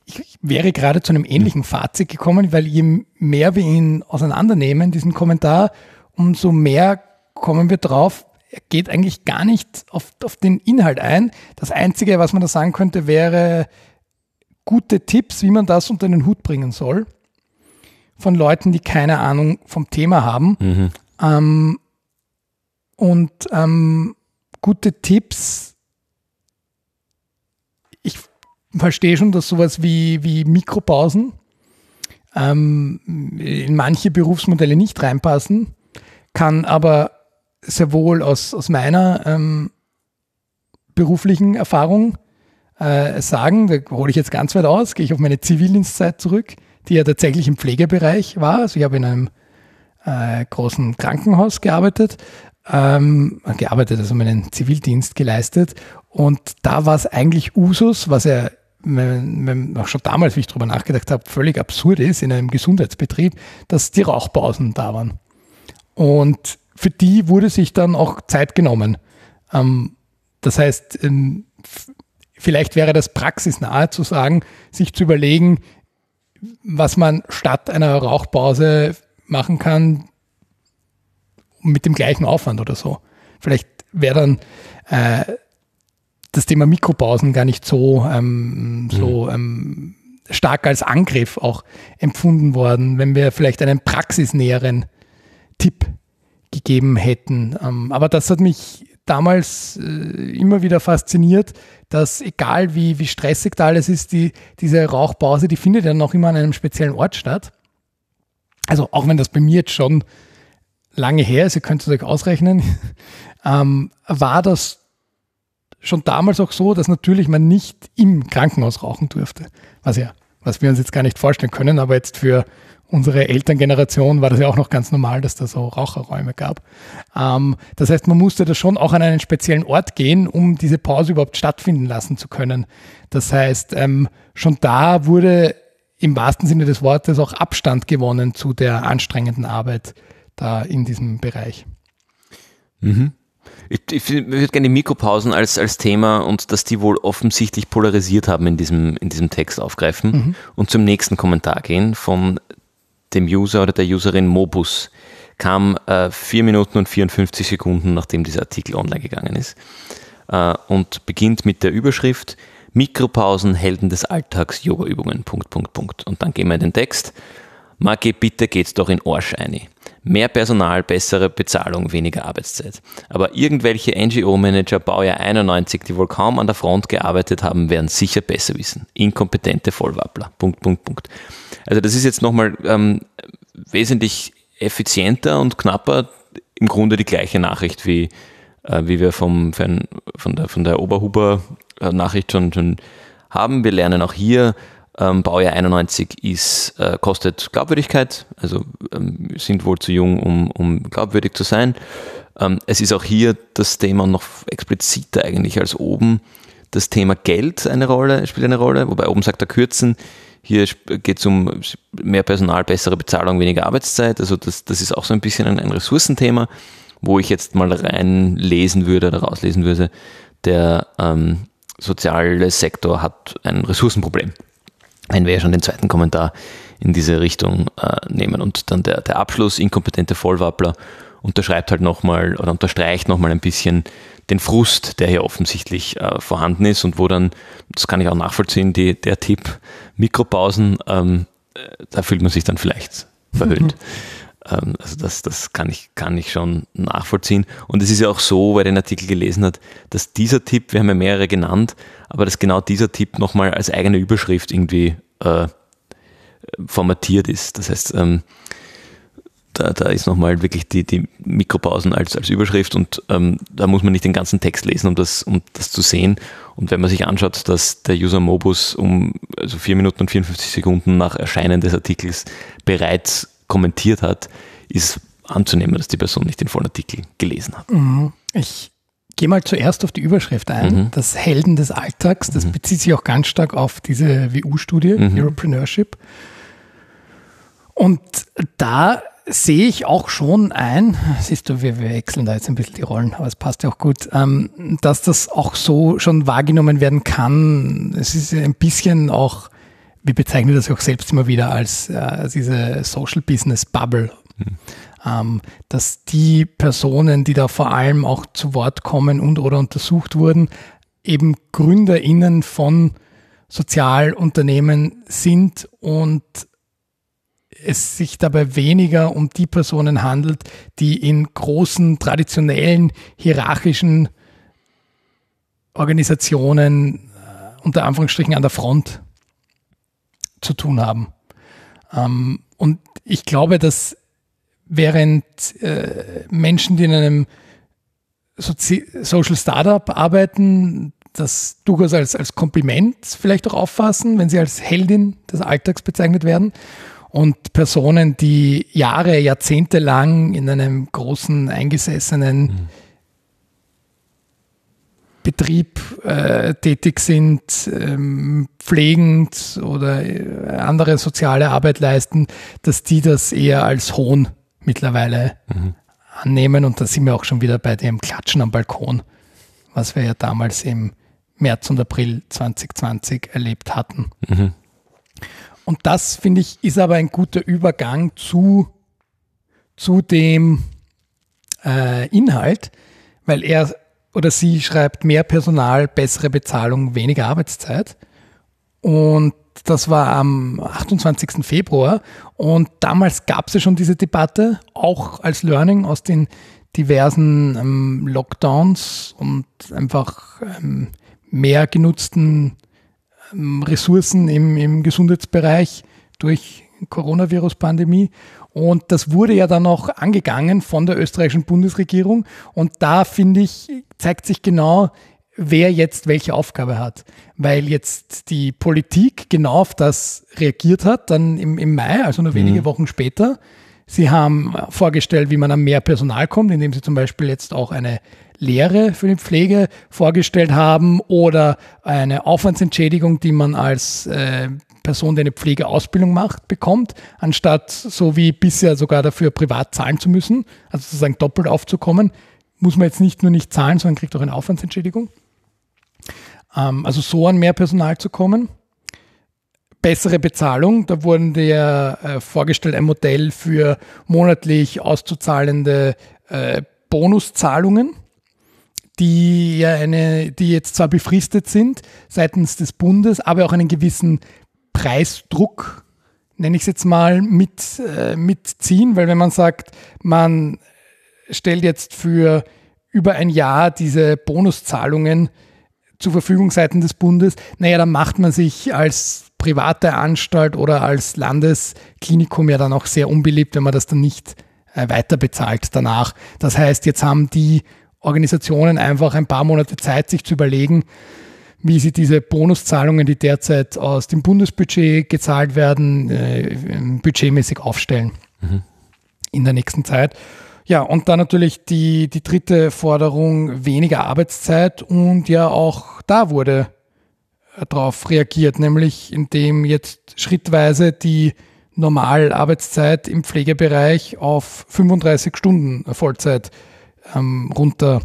Ich wäre gerade zu einem ähnlichen Fazit gekommen, weil je mehr wir ihn auseinandernehmen, diesen Kommentar, umso mehr kommen wir drauf, er geht eigentlich gar nicht auf, auf den Inhalt ein. Das Einzige, was man da sagen könnte, wäre gute Tipps, wie man das unter den Hut bringen soll. Von Leuten, die keine Ahnung vom Thema haben. Mhm. Ähm, und ähm, gute Tipps. Ich verstehe schon, dass sowas wie, wie Mikropausen ähm, in manche Berufsmodelle nicht reinpassen, kann aber sehr wohl aus, aus meiner ähm, beruflichen Erfahrung äh, sagen, da hole ich jetzt ganz weit aus, gehe ich auf meine Zivildienstzeit zurück, die ja tatsächlich im Pflegebereich war. Also ich habe in einem äh, großen Krankenhaus gearbeitet ähm, gearbeitet, also meinen Zivildienst geleistet. Und da war es eigentlich Usus, was ja auch schon damals, wie ich darüber nachgedacht habe, völlig absurd ist in einem Gesundheitsbetrieb, dass die Rauchpausen da waren. Und für die wurde sich dann auch Zeit genommen. Ähm, das heißt, ähm, vielleicht wäre das praxisnahe zu sagen, sich zu überlegen, was man statt einer Rauchpause machen kann, mit dem gleichen Aufwand oder so. Vielleicht wäre dann äh, das Thema Mikropausen gar nicht so, ähm, so mhm. ähm, stark als Angriff auch empfunden worden, wenn wir vielleicht einen praxisnäheren Tipp gegeben hätten. Ähm, aber das hat mich damals äh, immer wieder fasziniert, dass egal wie, wie stressig da alles ist, die, diese Rauchpause, die findet ja noch immer an einem speziellen Ort statt. Also auch wenn das bei mir jetzt schon lange her ist, ihr könnt es euch ausrechnen, <laughs> ähm, war das schon damals auch so, dass natürlich man nicht im Krankenhaus rauchen durfte. Was ja, was wir uns jetzt gar nicht vorstellen können, aber jetzt für unsere Elterngeneration war das ja auch noch ganz normal, dass da so Raucherräume gab. Ähm, das heißt, man musste da schon auch an einen speziellen Ort gehen, um diese Pause überhaupt stattfinden lassen zu können. Das heißt, ähm, schon da wurde im wahrsten Sinne des Wortes auch Abstand gewonnen zu der anstrengenden Arbeit, da in diesem Bereich. Mhm. Ich, ich würde gerne die Mikropausen als, als Thema und dass die wohl offensichtlich polarisiert haben in diesem, in diesem Text aufgreifen mhm. und zum nächsten Kommentar gehen von dem User oder der Userin Mobus. Kam äh, 4 Minuten und 54 Sekunden, nachdem dieser Artikel online gegangen ist. Äh, und beginnt mit der Überschrift Mikropausen, Helden des Alltags, Yoga-Übungen, Punkt, Punkt, Punkt. Und dann gehen wir in den Text. Maggi, bitte geht's doch in Arsch eine. Mehr Personal, bessere Bezahlung, weniger Arbeitszeit. Aber irgendwelche NGO-Manager Baujahr 91, die wohl kaum an der Front gearbeitet haben, werden sicher besser wissen. Inkompetente Vollwappler. Punkt, Punkt, Punkt. Also das ist jetzt nochmal ähm, wesentlich effizienter und knapper im Grunde die gleiche Nachricht, wie, äh, wie wir vom, von, der, von der Oberhuber-Nachricht schon, schon haben. Wir lernen auch hier, ähm, Baujahr 91 ist, äh, kostet Glaubwürdigkeit, also ähm, sind wohl zu jung, um, um glaubwürdig zu sein. Ähm, es ist auch hier das Thema noch expliziter eigentlich als oben. Das Thema Geld eine Rolle, spielt eine Rolle, wobei oben sagt er kürzen. Hier geht es um mehr Personal, bessere Bezahlung, weniger Arbeitszeit. Also das, das ist auch so ein bisschen ein, ein Ressourcenthema, wo ich jetzt mal reinlesen würde oder rauslesen würde. Der ähm, soziale Sektor hat ein Ressourcenproblem wenn wir ja schon den zweiten Kommentar in diese Richtung äh, nehmen. Und dann der, der Abschluss, inkompetente Vollwappler, unterschreibt halt nochmal oder unterstreicht nochmal ein bisschen den Frust, der hier offensichtlich äh, vorhanden ist und wo dann, das kann ich auch nachvollziehen, die, der Tipp Mikropausen, ähm, äh, da fühlt man sich dann vielleicht verhöhnt. Ähm, <laughs> also das, das kann, ich, kann ich schon nachvollziehen. Und es ist ja auch so, ich den Artikel gelesen hat, dass dieser Tipp, wir haben ja mehrere genannt, aber dass genau dieser Tipp nochmal als eigene Überschrift irgendwie äh, formatiert ist. Das heißt, ähm, da, da ist nochmal wirklich die, die Mikropausen als, als Überschrift und ähm, da muss man nicht den ganzen Text lesen, um das, um das zu sehen. Und wenn man sich anschaut, dass der User Mobus um also 4 Minuten und 54 Sekunden nach Erscheinen des Artikels bereits kommentiert hat, ist anzunehmen, dass die Person nicht den vollen Artikel gelesen hat. Mhm. Ich gehe mal zuerst auf die Überschrift ein. Mhm. Das Helden des Alltags, das mhm. bezieht sich auch ganz stark auf diese WU-Studie, mhm. Europreneurship. Und da sehe ich auch schon ein, siehst du, wir, wir, wechseln da jetzt ein bisschen die Rollen, aber es passt ja auch gut, ähm, dass das auch so schon wahrgenommen werden kann. Es ist ein bisschen auch, wir bezeichnen das auch selbst immer wieder als äh, diese Social Business Bubble. Mhm. Ähm, dass die Personen, die da vor allem auch zu Wort kommen und oder untersucht wurden, eben GründerInnen von Sozialunternehmen sind und es sich dabei weniger um die Personen handelt, die in großen, traditionellen, hierarchischen Organisationen äh, unter Anführungsstrichen an der Front zu tun haben. Ähm, und ich glaube, dass während äh, Menschen, die in einem Sozi Social Startup arbeiten, das durchaus als, als Kompliment vielleicht auch auffassen, wenn sie als Heldin des Alltags bezeichnet werden und Personen, die Jahre, Jahrzehnte lang in einem großen eingesessenen mhm. Betrieb äh, tätig sind, ähm, pflegend oder äh, andere soziale Arbeit leisten, dass die das eher als Hohn mittlerweile mhm. annehmen. Und da sind wir auch schon wieder bei dem Klatschen am Balkon, was wir ja damals im März und April 2020 erlebt hatten. Mhm. Und das, finde ich, ist aber ein guter Übergang zu, zu dem äh, Inhalt, weil er oder sie schreibt mehr Personal, bessere Bezahlung, weniger Arbeitszeit. Und das war am 28. Februar. Und damals gab es ja schon diese Debatte, auch als Learning aus den diversen ähm, Lockdowns und einfach ähm, mehr genutzten ähm, Ressourcen im, im Gesundheitsbereich durch Coronavirus-Pandemie. Und das wurde ja dann auch angegangen von der österreichischen Bundesregierung. Und da finde ich, zeigt sich genau, wer jetzt welche Aufgabe hat. Weil jetzt die Politik genau auf das reagiert hat, dann im, im Mai, also nur wenige mhm. Wochen später. Sie haben vorgestellt, wie man an mehr Personal kommt, indem sie zum Beispiel jetzt auch eine Lehre für die Pflege vorgestellt haben oder eine Aufwandsentschädigung, die man als äh, Person, die eine Pflegeausbildung macht, bekommt, anstatt so wie bisher sogar dafür privat zahlen zu müssen, also sozusagen doppelt aufzukommen, muss man jetzt nicht nur nicht zahlen, sondern kriegt auch eine Aufwandsentschädigung. Ähm, also so an mehr Personal zu kommen. Bessere Bezahlung, da wurden dir äh, vorgestellt ein Modell für monatlich auszuzahlende äh, Bonuszahlungen die ja eine, die jetzt zwar befristet sind seitens des Bundes, aber auch einen gewissen Preisdruck, nenne ich es jetzt mal, mit, äh, mitziehen, weil wenn man sagt, man stellt jetzt für über ein Jahr diese Bonuszahlungen zur Verfügung seitens des Bundes, naja, dann macht man sich als private Anstalt oder als Landesklinikum ja dann auch sehr unbeliebt, wenn man das dann nicht äh, weiter bezahlt danach. Das heißt, jetzt haben die Organisationen einfach ein paar Monate Zeit, sich zu überlegen, wie sie diese Bonuszahlungen, die derzeit aus dem Bundesbudget gezahlt werden, äh, budgetmäßig aufstellen mhm. in der nächsten Zeit. Ja, und dann natürlich die, die dritte Forderung, weniger Arbeitszeit und ja auch da wurde darauf reagiert, nämlich indem jetzt schrittweise die Normalarbeitszeit im Pflegebereich auf 35 Stunden Vollzeit ähm, runter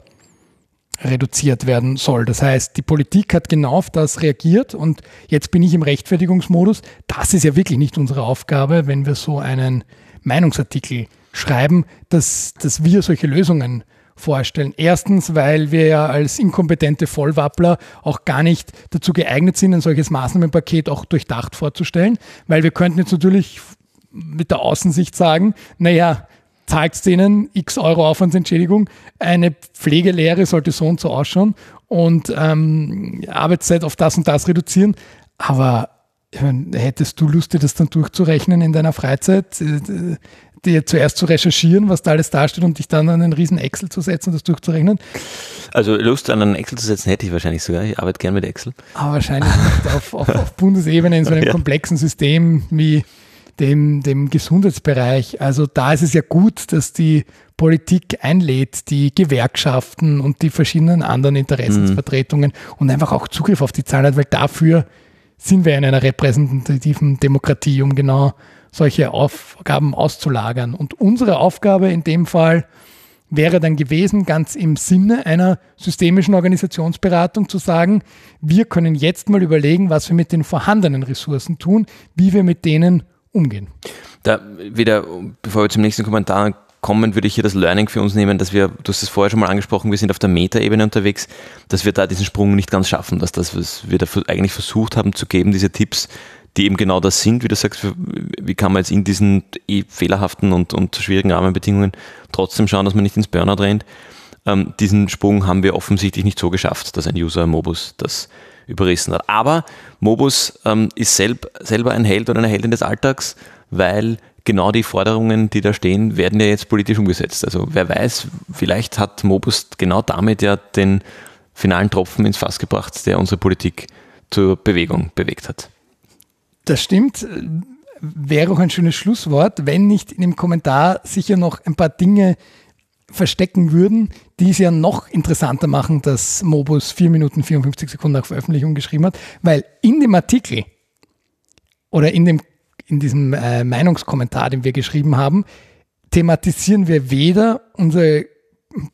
reduziert werden soll. Das heißt, die Politik hat genau auf das reagiert und jetzt bin ich im Rechtfertigungsmodus. Das ist ja wirklich nicht unsere Aufgabe, wenn wir so einen Meinungsartikel schreiben, dass, dass wir solche Lösungen vorstellen. Erstens, weil wir ja als inkompetente Vollwappler auch gar nicht dazu geeignet sind, ein solches Maßnahmenpaket auch durchdacht vorzustellen, weil wir könnten jetzt natürlich mit der Außensicht sagen, naja, zahlt denen x Euro Aufwandsentschädigung, eine Pflegelehre sollte so und so ausschauen und ähm, Arbeitszeit auf das und das reduzieren. Aber hättest du Lust, dir das dann durchzurechnen in deiner Freizeit, äh, dir zuerst zu recherchieren, was da alles dasteht und dich dann an einen riesen Excel zu setzen und das durchzurechnen? Also Lust an einen Excel zu setzen hätte ich wahrscheinlich sogar. Ich arbeite gern mit Excel. Aber wahrscheinlich nicht auf, auf, auf Bundesebene in so einem <laughs> ja. komplexen System wie dem, dem Gesundheitsbereich. Also da ist es ja gut, dass die Politik einlädt, die Gewerkschaften und die verschiedenen anderen Interessensvertretungen mhm. und einfach auch Zugriff auf die Zahlen hat, weil dafür sind wir in einer repräsentativen Demokratie, um genau solche Aufgaben auszulagern. Und unsere Aufgabe in dem Fall wäre dann gewesen, ganz im Sinne einer systemischen Organisationsberatung zu sagen, wir können jetzt mal überlegen, was wir mit den vorhandenen Ressourcen tun, wie wir mit denen umgehen. Da wieder, bevor wir zum nächsten Kommentar kommen, würde ich hier das Learning für uns nehmen, dass wir, du hast es vorher schon mal angesprochen, wir sind auf der Meta-Ebene unterwegs, dass wir da diesen Sprung nicht ganz schaffen, dass das, was wir da eigentlich versucht haben zu geben, diese Tipps, die eben genau das sind, wie du sagst, wie kann man jetzt in diesen eh fehlerhaften und, und schwierigen Rahmenbedingungen trotzdem schauen, dass man nicht ins Burnout rennt. Ähm, diesen Sprung haben wir offensichtlich nicht so geschafft, dass ein User Mobus das überrissen hat. Aber Mobus ähm, ist selb, selber ein Held oder eine Heldin des Alltags, weil genau die Forderungen, die da stehen, werden ja jetzt politisch umgesetzt. Also wer weiß, vielleicht hat Mobus genau damit ja den finalen Tropfen ins Fass gebracht, der unsere Politik zur Bewegung bewegt hat. Das stimmt. Wäre auch ein schönes Schlusswort, wenn nicht in dem Kommentar sicher noch ein paar Dinge verstecken würden, die es ja noch interessanter machen, dass Mobus 4 Minuten 54 Sekunden nach Veröffentlichung geschrieben hat, weil in dem Artikel oder in, dem, in diesem äh, Meinungskommentar, den wir geschrieben haben, thematisieren wir weder unser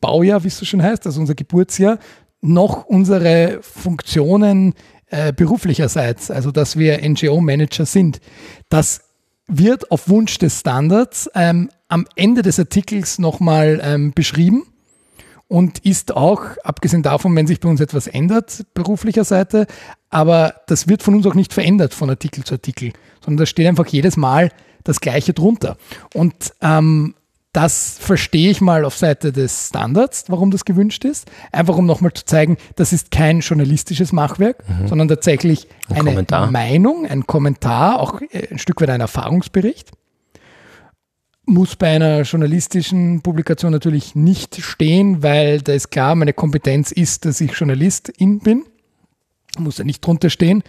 Baujahr, wie es so schön heißt, also unser Geburtsjahr, noch unsere Funktionen äh, beruflicherseits, also dass wir NGO-Manager sind. Das wird auf Wunsch des Standards ähm, am Ende des Artikels nochmal ähm, beschrieben und ist auch, abgesehen davon, wenn sich bei uns etwas ändert, beruflicher Seite, aber das wird von uns auch nicht verändert von Artikel zu Artikel, sondern da steht einfach jedes Mal das Gleiche drunter. Und ähm, das verstehe ich mal auf Seite des Standards, warum das gewünscht ist. Einfach um nochmal zu zeigen, das ist kein journalistisches Machwerk, mhm. sondern tatsächlich ein eine Kommentar. Meinung, ein Kommentar, auch äh, ein Stück weit ein Erfahrungsbericht. Muss bei einer journalistischen Publikation natürlich nicht stehen, weil da ist klar, meine Kompetenz ist, dass ich Journalistin bin. Muss ja nicht drunter stehen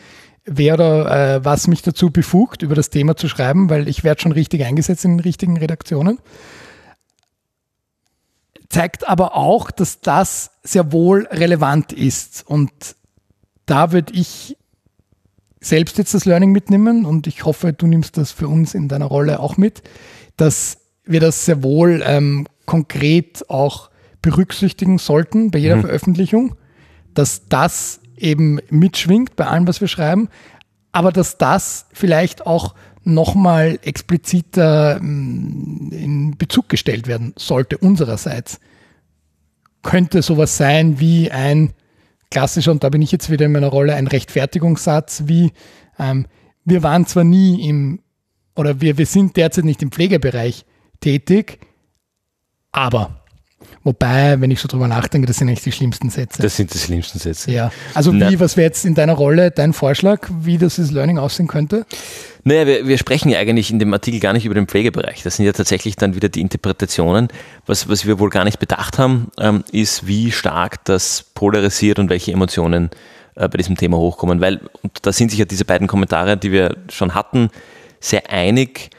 wer oder äh, was mich dazu befugt, über das Thema zu schreiben, weil ich werde schon richtig eingesetzt in den richtigen Redaktionen zeigt aber auch, dass das sehr wohl relevant ist. Und da würde ich selbst jetzt das Learning mitnehmen und ich hoffe, du nimmst das für uns in deiner Rolle auch mit, dass wir das sehr wohl ähm, konkret auch berücksichtigen sollten bei jeder mhm. Veröffentlichung, dass das eben mitschwingt bei allem, was wir schreiben, aber dass das vielleicht auch nochmal expliziter mm, in Bezug gestellt werden sollte unsererseits. Könnte sowas sein wie ein klassischer, und da bin ich jetzt wieder in meiner Rolle, ein Rechtfertigungssatz wie, ähm, wir waren zwar nie im, oder wir, wir sind derzeit nicht im Pflegebereich tätig, aber Wobei, wenn ich so drüber nachdenke, das sind eigentlich die schlimmsten Sätze. Das sind die schlimmsten Sätze. Ja. Also wie, was wäre jetzt in deiner Rolle dein Vorschlag, wie das Learning aussehen könnte? Naja, wir, wir sprechen ja eigentlich in dem Artikel gar nicht über den Pflegebereich. Das sind ja tatsächlich dann wieder die Interpretationen. Was, was wir wohl gar nicht bedacht haben, ähm, ist, wie stark das polarisiert und welche Emotionen äh, bei diesem Thema hochkommen. Weil, und da sind sich ja diese beiden Kommentare, die wir schon hatten, sehr einig,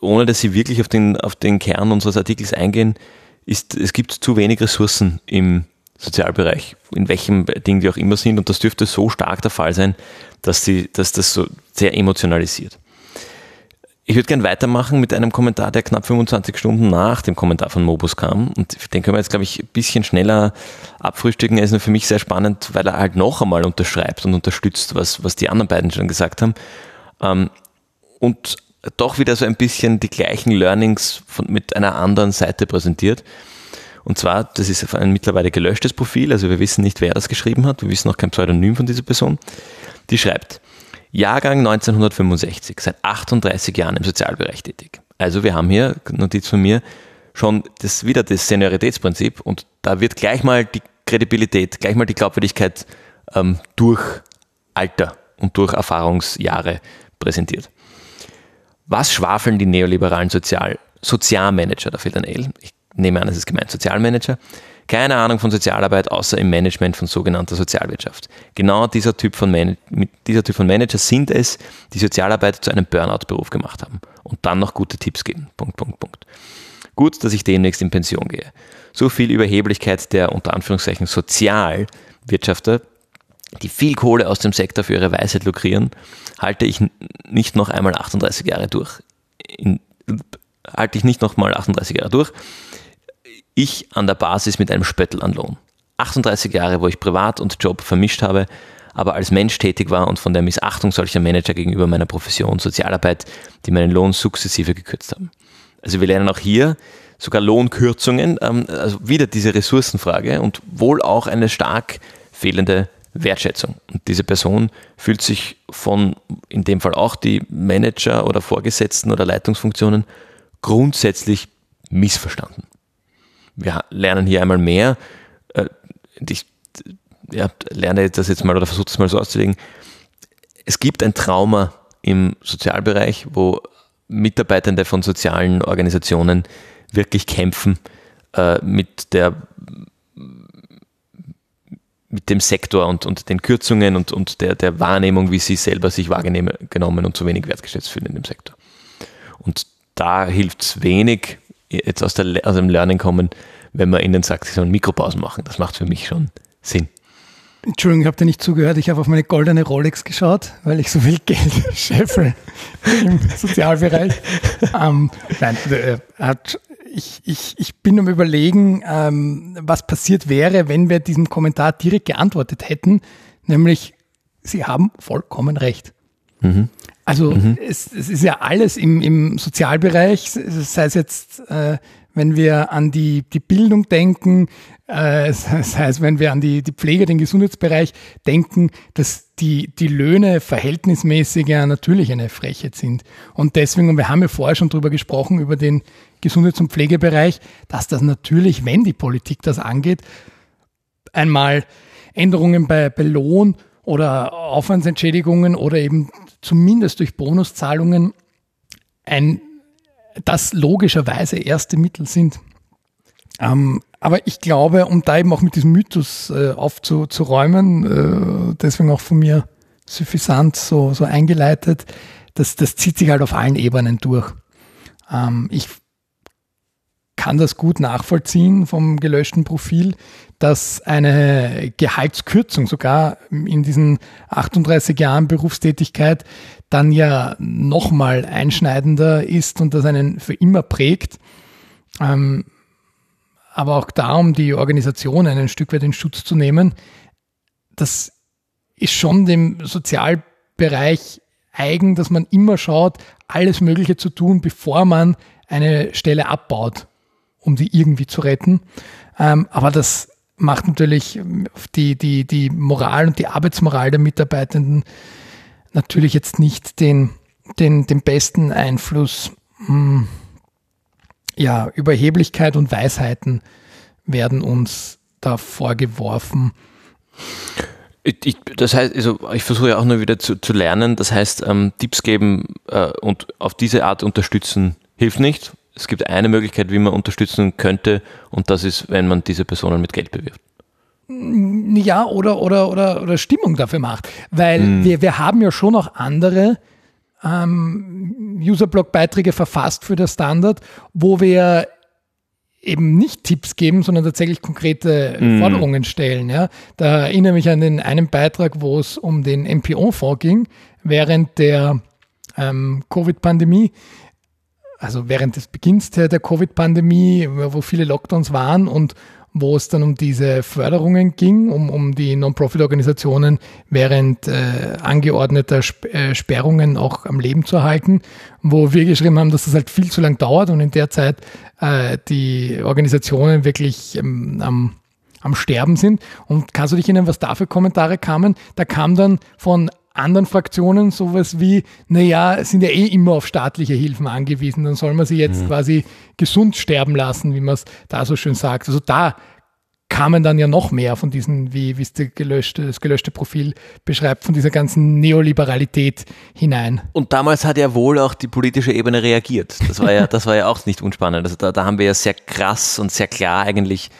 ohne dass sie wirklich auf den, auf den Kern unseres Artikels eingehen ist, es gibt zu wenig Ressourcen im Sozialbereich, in welchem Ding die auch immer sind. Und das dürfte so stark der Fall sein, dass, sie, dass das so sehr emotionalisiert. Ich würde gerne weitermachen mit einem Kommentar, der knapp 25 Stunden nach dem Kommentar von Mobus kam. Und den können wir jetzt, glaube ich, ein bisschen schneller abfrühstücken. Er ist nur für mich sehr spannend, weil er halt noch einmal unterschreibt und unterstützt, was, was die anderen beiden schon gesagt haben. Ähm, und doch wieder so ein bisschen die gleichen Learnings von, mit einer anderen Seite präsentiert. Und zwar, das ist ein mittlerweile gelöschtes Profil, also wir wissen nicht, wer das geschrieben hat, wir wissen auch kein Pseudonym von dieser Person. Die schreibt, Jahrgang 1965, seit 38 Jahren im Sozialbereich tätig. Also wir haben hier, Notiz von mir, schon das wieder das Senioritätsprinzip und da wird gleich mal die Kredibilität, gleich mal die Glaubwürdigkeit ähm, durch Alter und durch Erfahrungsjahre präsentiert. Was schwafeln die neoliberalen Sozial Sozialmanager, da fehlt ein L, ich nehme an, es ist gemeint Sozialmanager, keine Ahnung von Sozialarbeit, außer im Management von sogenannter Sozialwirtschaft. Genau dieser Typ von, Man dieser typ von Manager sind es, die Sozialarbeit zu einem Burnout-Beruf gemacht haben und dann noch gute Tipps geben. Punkt, Punkt, Punkt. Gut, dass ich demnächst in Pension gehe. So viel Überheblichkeit der unter Anführungszeichen Sozialwirtschafter, die viel Kohle aus dem Sektor für ihre Weisheit lukrieren, halte ich nicht noch einmal 38 Jahre durch. In, halte ich nicht noch mal 38 Jahre durch ich an der Basis mit einem Spöttel an Lohn. 38 Jahre, wo ich Privat und Job vermischt habe, aber als Mensch tätig war und von der Missachtung solcher Manager gegenüber meiner Profession Sozialarbeit, die meinen Lohn sukzessive gekürzt haben. Also wir lernen auch hier sogar Lohnkürzungen, ähm, also wieder diese Ressourcenfrage und wohl auch eine stark fehlende Wertschätzung. Und diese Person fühlt sich von, in dem Fall auch die Manager oder Vorgesetzten oder Leitungsfunktionen, grundsätzlich missverstanden wir lernen hier einmal mehr. Äh, ich ja, lerne das jetzt mal oder versuche das mal so auszulegen. Es gibt ein Trauma im Sozialbereich, wo Mitarbeitende von sozialen Organisationen wirklich kämpfen äh, mit der mit dem Sektor und, und den Kürzungen und, und der, der Wahrnehmung, wie sie selber sich wahrgenommen und zu wenig wertgeschätzt fühlen in dem Sektor. Und da hilft es wenig, jetzt aus, der, aus dem Lernen kommen, wenn man ihnen sagt, sie sollen Mikropausen machen. Das macht für mich schon Sinn. Entschuldigung, ich habe dir nicht zugehört. Ich habe auf meine goldene Rolex geschaut, weil ich so viel Geld <laughs> scheffel im Sozialbereich. ähm, nein, äh, hat, ich, ich, ich bin am Überlegen, ähm, was passiert wäre, wenn wir diesem Kommentar direkt geantwortet hätten, nämlich, Sie haben vollkommen recht. Mhm. Also mhm. Es, es, ist ja alles im, im Sozialbereich, sei es jetzt, äh, wenn wir an die, die Bildung denken, äh, das <laughs> heißt, wenn wir an die, die Pflege, den Gesundheitsbereich denken, dass die, die Löhne verhältnismäßig ja natürlich eine Frechheit sind. Und deswegen, und wir haben ja vorher schon drüber gesprochen, über den Gesundheits- und Pflegebereich, dass das natürlich, wenn die Politik das angeht, einmal Änderungen bei, bei Lohn oder Aufwandsentschädigungen oder eben zumindest durch Bonuszahlungen ein, das logischerweise erste Mittel sind. Ähm, aber ich glaube, um da eben auch mit diesem Mythos äh, aufzuräumen, äh, deswegen auch von mir suffisant so, so eingeleitet, das, das zieht sich halt auf allen Ebenen durch. Ähm, ich kann das gut nachvollziehen vom gelöschten Profil, dass eine Gehaltskürzung sogar in diesen 38 Jahren Berufstätigkeit dann ja nochmal einschneidender ist und das einen für immer prägt. Ähm, aber auch darum, die Organisation ein Stück weit in Schutz zu nehmen, das ist schon dem Sozialbereich eigen, dass man immer schaut, alles Mögliche zu tun, bevor man eine Stelle abbaut um die irgendwie zu retten. Ähm, aber das macht natürlich die, die, die Moral und die Arbeitsmoral der Mitarbeitenden natürlich jetzt nicht den, den, den besten Einfluss. Hm, ja, Überheblichkeit und Weisheiten werden uns da vorgeworfen. Ich, das heißt, also ich versuche ja auch nur wieder zu, zu lernen. Das heißt, ähm, Tipps geben äh, und auf diese Art unterstützen hilft nicht es gibt eine Möglichkeit, wie man unterstützen könnte, und das ist, wenn man diese Personen mit Geld bewirbt. Ja, oder, oder, oder, oder Stimmung dafür macht. Weil hm. wir, wir haben ja schon auch andere ähm, Userblog-Beiträge verfasst für das Standard, wo wir eben nicht Tipps geben, sondern tatsächlich konkrete mm. Forderungen stellen. Ja. Da erinnere ich mich an den einen Beitrag, wo es um den MPO-Fonds ging, während der ähm, Covid-Pandemie, also während des Beginns der, der Covid-Pandemie, wo viele Lockdowns waren und wo es dann um diese Förderungen ging, um, um die Non-Profit-Organisationen während äh, angeordneter äh, Sperrungen auch am Leben zu erhalten, wo wir geschrieben haben, dass das halt viel zu lang dauert und in der Zeit äh, die Organisationen wirklich ähm, am, am Sterben sind. Und kannst du dich erinnern, was da für Kommentare kamen? Da kam dann von anderen Fraktionen sowas wie, naja, sind ja eh immer auf staatliche Hilfen angewiesen, dann soll man sie jetzt mhm. quasi gesund sterben lassen, wie man es da so schön sagt. Also da kamen dann ja noch mehr von diesen, wie, wie es gelöschte, das gelöschte Profil beschreibt, von dieser ganzen Neoliberalität hinein. Und damals hat ja wohl auch die politische Ebene reagiert. Das war ja, das war ja auch nicht unspannend. Also da, da haben wir ja sehr krass und sehr klar eigentlich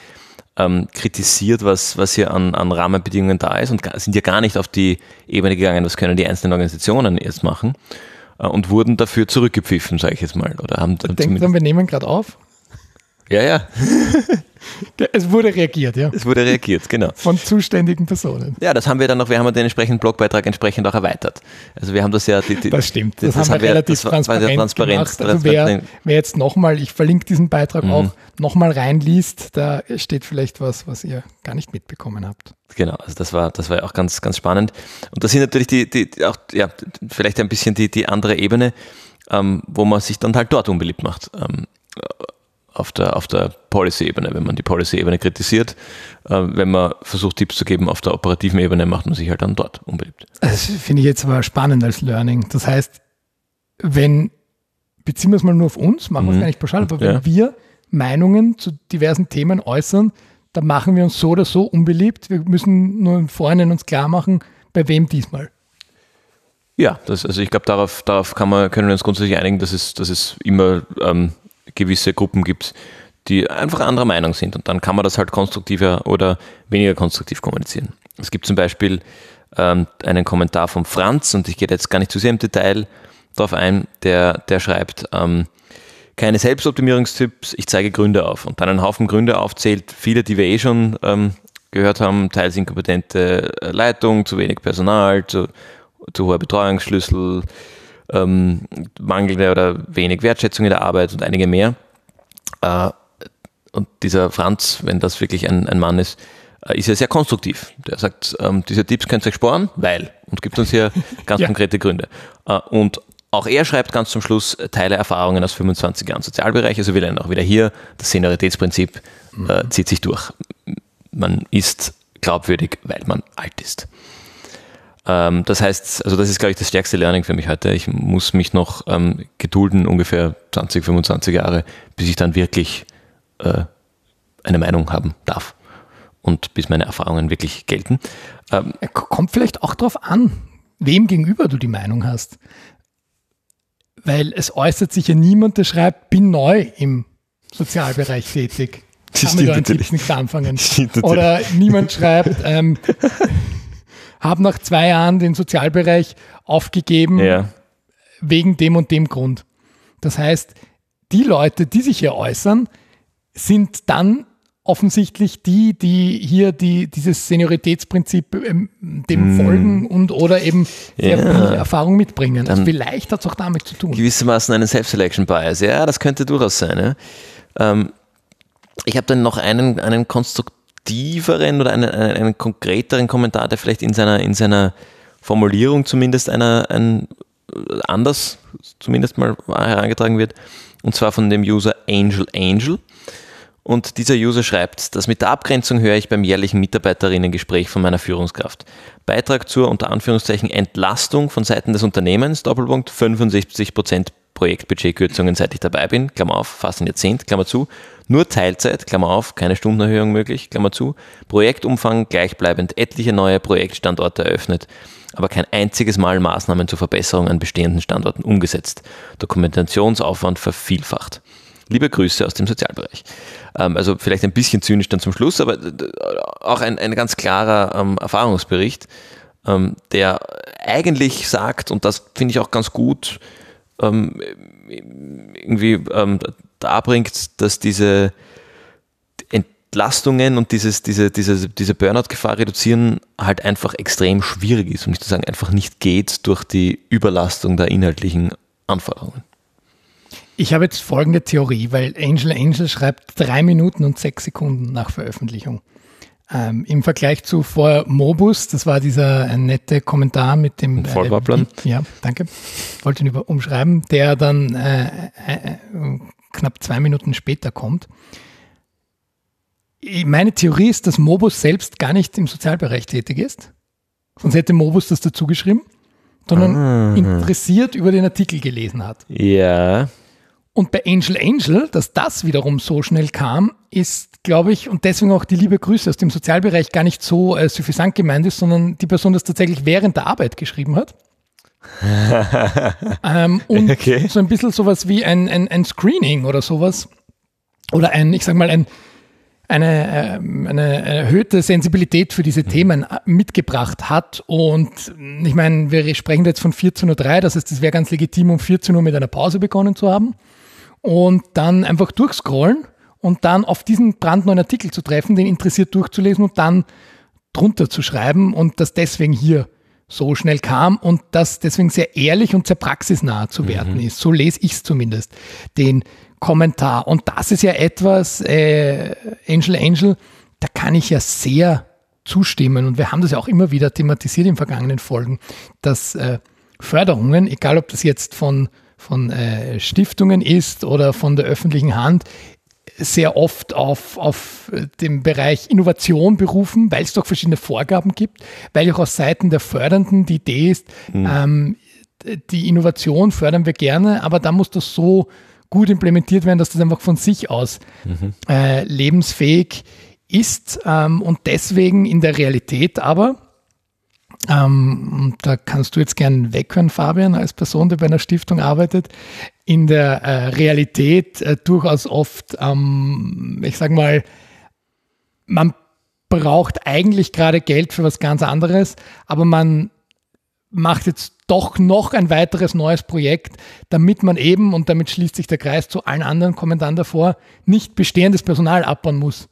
ähm, kritisiert, was, was hier an, an Rahmenbedingungen da ist und sind ja gar nicht auf die Ebene gegangen, was können die einzelnen Organisationen jetzt machen äh, und wurden dafür zurückgepfiffen, sage ich jetzt mal. Oder haben, Denken Sie, wir nehmen gerade auf? Ja, ja. <laughs> Es wurde reagiert, ja. Es wurde reagiert, genau. Von zuständigen Personen. Ja, das haben wir dann noch, wir haben den entsprechenden Blogbeitrag entsprechend auch erweitert. Also wir haben das ja... Die, die, das stimmt, das, das haben wir relativ wir, transparent, transparent gemacht. Also wer, wer jetzt nochmal, ich verlinke diesen Beitrag mhm. auch, nochmal reinliest, da steht vielleicht was, was ihr gar nicht mitbekommen habt. Genau, also das war, das war auch ganz, ganz spannend. Und das sind natürlich die, die auch, ja, vielleicht ein bisschen die, die andere Ebene, ähm, wo man sich dann halt dort unbeliebt macht. Ähm, auf der, auf der Policy-Ebene, wenn man die Policy-Ebene kritisiert. Äh, wenn man versucht, Tipps zu geben auf der operativen Ebene, macht man sich halt dann dort unbeliebt. Das finde ich jetzt aber spannend als Learning. Das heißt, wenn, beziehen wir es mal nur auf uns, machen wir es mhm. gar nicht pauschal, aber wenn ja. wir Meinungen zu diversen Themen äußern, dann machen wir uns so oder so unbeliebt. Wir müssen nur im Vorhinein uns klar machen, bei wem diesmal. Ja, das, also ich glaube, darauf, darauf kann man, können wir uns grundsätzlich einigen, dass es, dass es immer ähm, gewisse Gruppen gibt, die einfach anderer Meinung sind. Und dann kann man das halt konstruktiver oder weniger konstruktiv kommunizieren. Es gibt zum Beispiel ähm, einen Kommentar von Franz, und ich gehe jetzt gar nicht zu sehr im Detail darauf ein, der, der schreibt, ähm, keine Selbstoptimierungstipps, ich zeige Gründe auf. Und dann einen Haufen Gründe aufzählt, viele, die wir eh schon ähm, gehört haben, teils inkompetente Leitung, zu wenig Personal, zu, zu hoher Betreuungsschlüssel, ähm, mangelnde oder wenig Wertschätzung in der Arbeit und einige mehr. Äh, und dieser Franz, wenn das wirklich ein, ein Mann ist, äh, ist ja sehr konstruktiv. Der sagt, ähm, diese Tipps könnt ihr euch sparen, weil, und gibt uns hier <laughs> ganz ja. konkrete Gründe. Äh, und auch er schreibt ganz zum Schluss Teile Erfahrungen aus 25 Jahren Sozialbereich, also will er auch wieder hier, das Senioritätsprinzip äh, mhm. zieht sich durch. Man ist glaubwürdig, weil man alt ist. Ähm, das heißt, also das ist, glaube ich, das stärkste Learning für mich heute. Ich muss mich noch ähm, gedulden, ungefähr 20, 25 Jahre, bis ich dann wirklich äh, eine Meinung haben darf und bis meine Erfahrungen wirklich gelten. Ähm, Kommt vielleicht auch darauf an, wem gegenüber du die Meinung hast. Weil es äußert sich ja niemand, der schreibt, bin neu im Sozialbereich <laughs> tätig. Das stimmt natürlich. Nichts anfangen. Oder niemand schreibt, ähm, <laughs> habe nach zwei Jahren den Sozialbereich aufgegeben ja. wegen dem und dem Grund. Das heißt, die Leute, die sich hier äußern, sind dann offensichtlich die, die hier die, dieses Senioritätsprinzip ähm, dem mm. folgen und oder eben sehr ja. viel Erfahrung mitbringen. Also vielleicht hat es auch damit zu tun. Gewissermaßen einen Self-Selection-Bias. Ja, das könnte durchaus sein. Ja. Ähm, ich habe dann noch einen, einen Konstrukt tieferen oder einen, einen, konkreteren Kommentar, der vielleicht in seiner, in seiner Formulierung zumindest einer, ein, anders zumindest mal herangetragen wird. Und zwar von dem User Angel Angel. Und dieser User schreibt, das mit der Abgrenzung höre ich beim jährlichen Mitarbeiterinnengespräch von meiner Führungskraft. Beitrag zur unter Anführungszeichen Entlastung von Seiten des Unternehmens, Doppelpunkt 75% Projektbudgetkürzungen, seit ich dabei bin, Klammer auf, fast ein Jahrzehnt, Klammer zu, nur Teilzeit, Klammer auf, keine Stundenerhöhung möglich, Klammer zu, Projektumfang gleichbleibend, etliche neue Projektstandorte eröffnet, aber kein einziges Mal Maßnahmen zur Verbesserung an bestehenden Standorten umgesetzt, Dokumentationsaufwand vervielfacht. Liebe Grüße aus dem Sozialbereich. Ähm, also vielleicht ein bisschen zynisch dann zum Schluss, aber auch ein, ein ganz klarer ähm, Erfahrungsbericht, ähm, der eigentlich sagt, und das finde ich auch ganz gut, ähm, irgendwie darbringt, dass diese Entlastungen und dieses, diese, diese, diese Burnout-Gefahr reduzieren halt einfach extrem schwierig ist, um nicht zu sagen einfach nicht geht durch die Überlastung der inhaltlichen Anforderungen. Ich habe jetzt folgende Theorie, weil Angel Angel schreibt drei Minuten und sechs Sekunden nach Veröffentlichung. Ähm, Im Vergleich zu vor Mobus, das war dieser äh, nette Kommentar mit dem Vollbauplan. Äh, ja, danke. Wollte ihn über, umschreiben, der dann äh, äh, knapp zwei Minuten später kommt. Meine Theorie ist, dass Mobus selbst gar nicht im Sozialbereich tätig ist. Sonst hätte Mobus das dazu geschrieben. sondern ah. interessiert über den Artikel gelesen hat. Ja. Und bei Angel Angel, dass das wiederum so schnell kam, ist, glaube ich, und deswegen auch die liebe Grüße aus dem Sozialbereich gar nicht so äh, suffisant gemeint ist, sondern die Person das tatsächlich während der Arbeit geschrieben hat. Ähm, <laughs> und okay. so ein bisschen sowas wie ein, ein, ein Screening oder sowas. Oder ein, ich sag mal, ein, eine, ähm, eine erhöhte Sensibilität für diese mhm. Themen äh, mitgebracht hat. Und ich meine, wir sprechen jetzt von 14.03 Uhr, das heißt, es wäre ganz legitim, um 14 Uhr mit einer Pause begonnen zu haben. Und dann einfach durchscrollen und dann auf diesen brandneuen Artikel zu treffen, den interessiert durchzulesen und dann drunter zu schreiben und das deswegen hier so schnell kam und das deswegen sehr ehrlich und sehr praxisnah zu werden mhm. ist. So lese ich es zumindest, den Kommentar. Und das ist ja etwas, äh, Angel Angel, da kann ich ja sehr zustimmen. Und wir haben das ja auch immer wieder thematisiert in vergangenen Folgen, dass äh, Förderungen, egal ob das jetzt von, von äh, Stiftungen ist oder von der öffentlichen Hand, sehr oft auf, auf den Bereich Innovation berufen, weil es doch verschiedene Vorgaben gibt, weil auch aus Seiten der Fördernden die Idee ist, mhm. ähm, die Innovation fördern wir gerne, aber da muss das so gut implementiert werden, dass das einfach von sich aus mhm. äh, lebensfähig ist ähm, und deswegen in der Realität aber, ähm, da kannst du jetzt gern weghören, Fabian, als Person, die bei einer Stiftung arbeitet, in der äh, Realität äh, durchaus oft, ähm, ich sag mal, man braucht eigentlich gerade Geld für was ganz anderes, aber man macht jetzt doch noch ein weiteres neues Projekt, damit man eben, und damit schließt sich der Kreis zu allen anderen Kommentaren davor, nicht bestehendes Personal abbauen muss.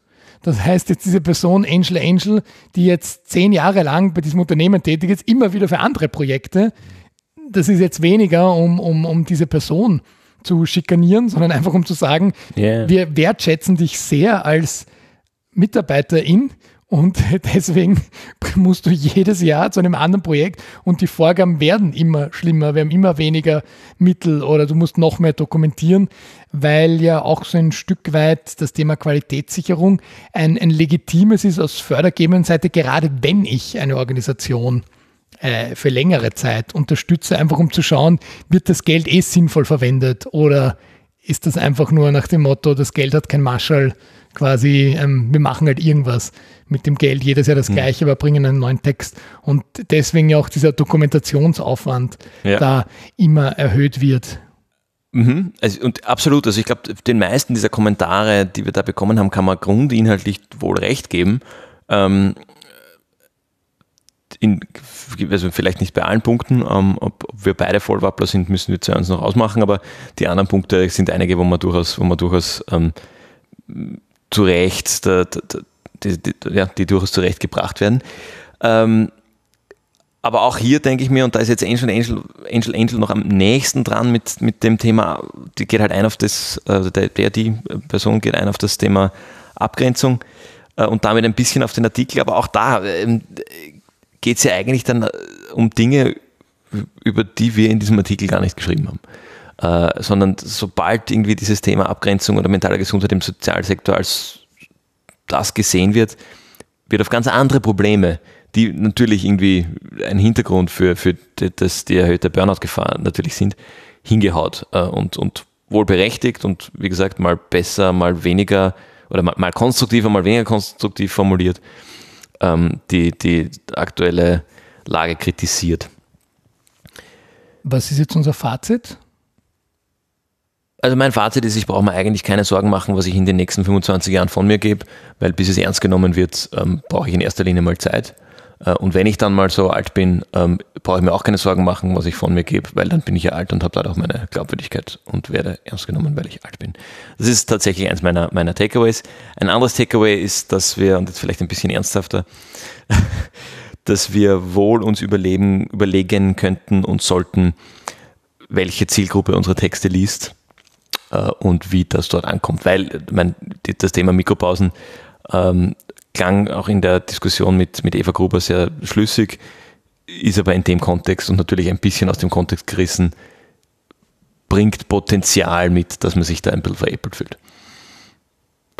Das heißt, jetzt diese Person Angel Angel, die jetzt zehn Jahre lang bei diesem Unternehmen tätig ist, immer wieder für andere Projekte, das ist jetzt weniger, um, um, um diese Person zu schikanieren, sondern einfach um zu sagen, yeah. wir wertschätzen dich sehr als Mitarbeiterin und <laughs> deswegen musst du jedes Jahr zu einem anderen Projekt und die Vorgaben werden immer schlimmer. Wir haben immer weniger Mittel oder du musst noch mehr dokumentieren, weil ja auch so ein Stück weit das Thema Qualitätssicherung ein, ein legitimes ist aus fördergebenden Seite, gerade wenn ich eine Organisation äh, für längere Zeit unterstütze, einfach um zu schauen, wird das Geld eh sinnvoll verwendet oder ist das einfach nur nach dem Motto, das Geld hat kein Marschall, quasi, ähm, wir machen halt irgendwas mit dem Geld, jedes Jahr das mhm. Gleiche, aber bringen einen neuen Text. Und deswegen ja auch dieser Dokumentationsaufwand ja. da immer erhöht wird. Mhm. Also, und absolut, also ich glaube, den meisten dieser Kommentare, die wir da bekommen haben, kann man grundinhaltlich wohl recht geben. Ähm, in, also vielleicht nicht bei allen Punkten, ähm, ob, ob, wir beide Vollwappler sind, müssen wir zuerst noch ausmachen, aber die anderen Punkte sind einige, wo man durchaus, wo man durchaus ähm, zu Recht, da, die, die, ja, die durchaus zu Recht gebracht werden. Ähm, aber auch hier denke ich mir, und da ist jetzt Angel Angel, Angel Angel noch am nächsten dran mit, mit dem Thema, die geht halt ein auf das, also der, der, die Person geht ein auf das Thema Abgrenzung äh, und damit ein bisschen auf den Artikel, aber auch da ähm, geht es ja eigentlich dann äh, um Dinge, über die wir in diesem Artikel gar nicht geschrieben haben. Äh, sondern sobald irgendwie dieses Thema Abgrenzung oder mentale Gesundheit im Sozialsektor als das gesehen wird, wird auf ganz andere Probleme, die natürlich irgendwie ein Hintergrund für, für das, die erhöhte Burnout-Gefahr natürlich sind, hingehaut äh, und, und wohl berechtigt und wie gesagt mal besser, mal weniger oder mal, mal konstruktiver, mal weniger konstruktiv formuliert, ähm, die, die aktuelle Lage kritisiert. Was ist jetzt unser Fazit? Also mein Fazit ist, ich brauche mir eigentlich keine Sorgen machen, was ich in den nächsten 25 Jahren von mir gebe, weil bis es ernst genommen wird, ähm, brauche ich in erster Linie mal Zeit. Äh, und wenn ich dann mal so alt bin, ähm, brauche ich mir auch keine Sorgen machen, was ich von mir gebe, weil dann bin ich ja alt und habe dadurch meine Glaubwürdigkeit und werde ernst genommen, weil ich alt bin. Das ist tatsächlich eins meiner, meiner Takeaways. Ein anderes Takeaway ist, dass wir, und jetzt vielleicht ein bisschen ernsthafter, <laughs> dass wir wohl uns überleben, überlegen könnten und sollten, welche Zielgruppe unsere Texte liest und wie das dort ankommt. Weil mein, das Thema Mikropausen ähm, klang auch in der Diskussion mit, mit Eva Gruber sehr schlüssig, ist aber in dem Kontext und natürlich ein bisschen aus dem Kontext gerissen, bringt Potenzial mit, dass man sich da ein bisschen veräppelt fühlt.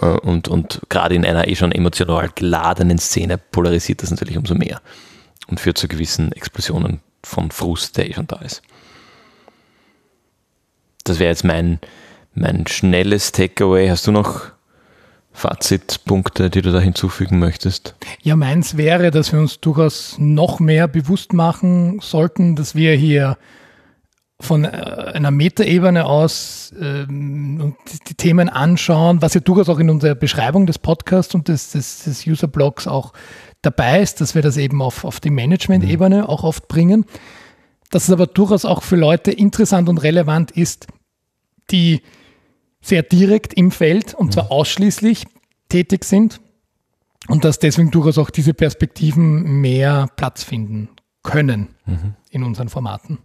Äh, und, und gerade in einer eh schon emotional geladenen Szene polarisiert das natürlich umso mehr und führt zu gewissen Explosionen von Frust, der eh schon da ist. Das wäre jetzt mein, mein schnelles Takeaway. Hast du noch Fazitpunkte, die du da hinzufügen möchtest? Ja, meins wäre, dass wir uns durchaus noch mehr bewusst machen sollten, dass wir hier von äh, einer Metaebene aus ähm, die Themen anschauen, was ja durchaus auch in unserer Beschreibung des Podcasts und des, des, des User-Blogs auch dabei ist, dass wir das eben auf, auf die Management-Ebene mhm. auch oft bringen. Dass es aber durchaus auch für Leute interessant und relevant ist, die sehr direkt im Feld und zwar ausschließlich tätig sind und dass deswegen durchaus auch diese Perspektiven mehr Platz finden können mhm. in unseren Formaten.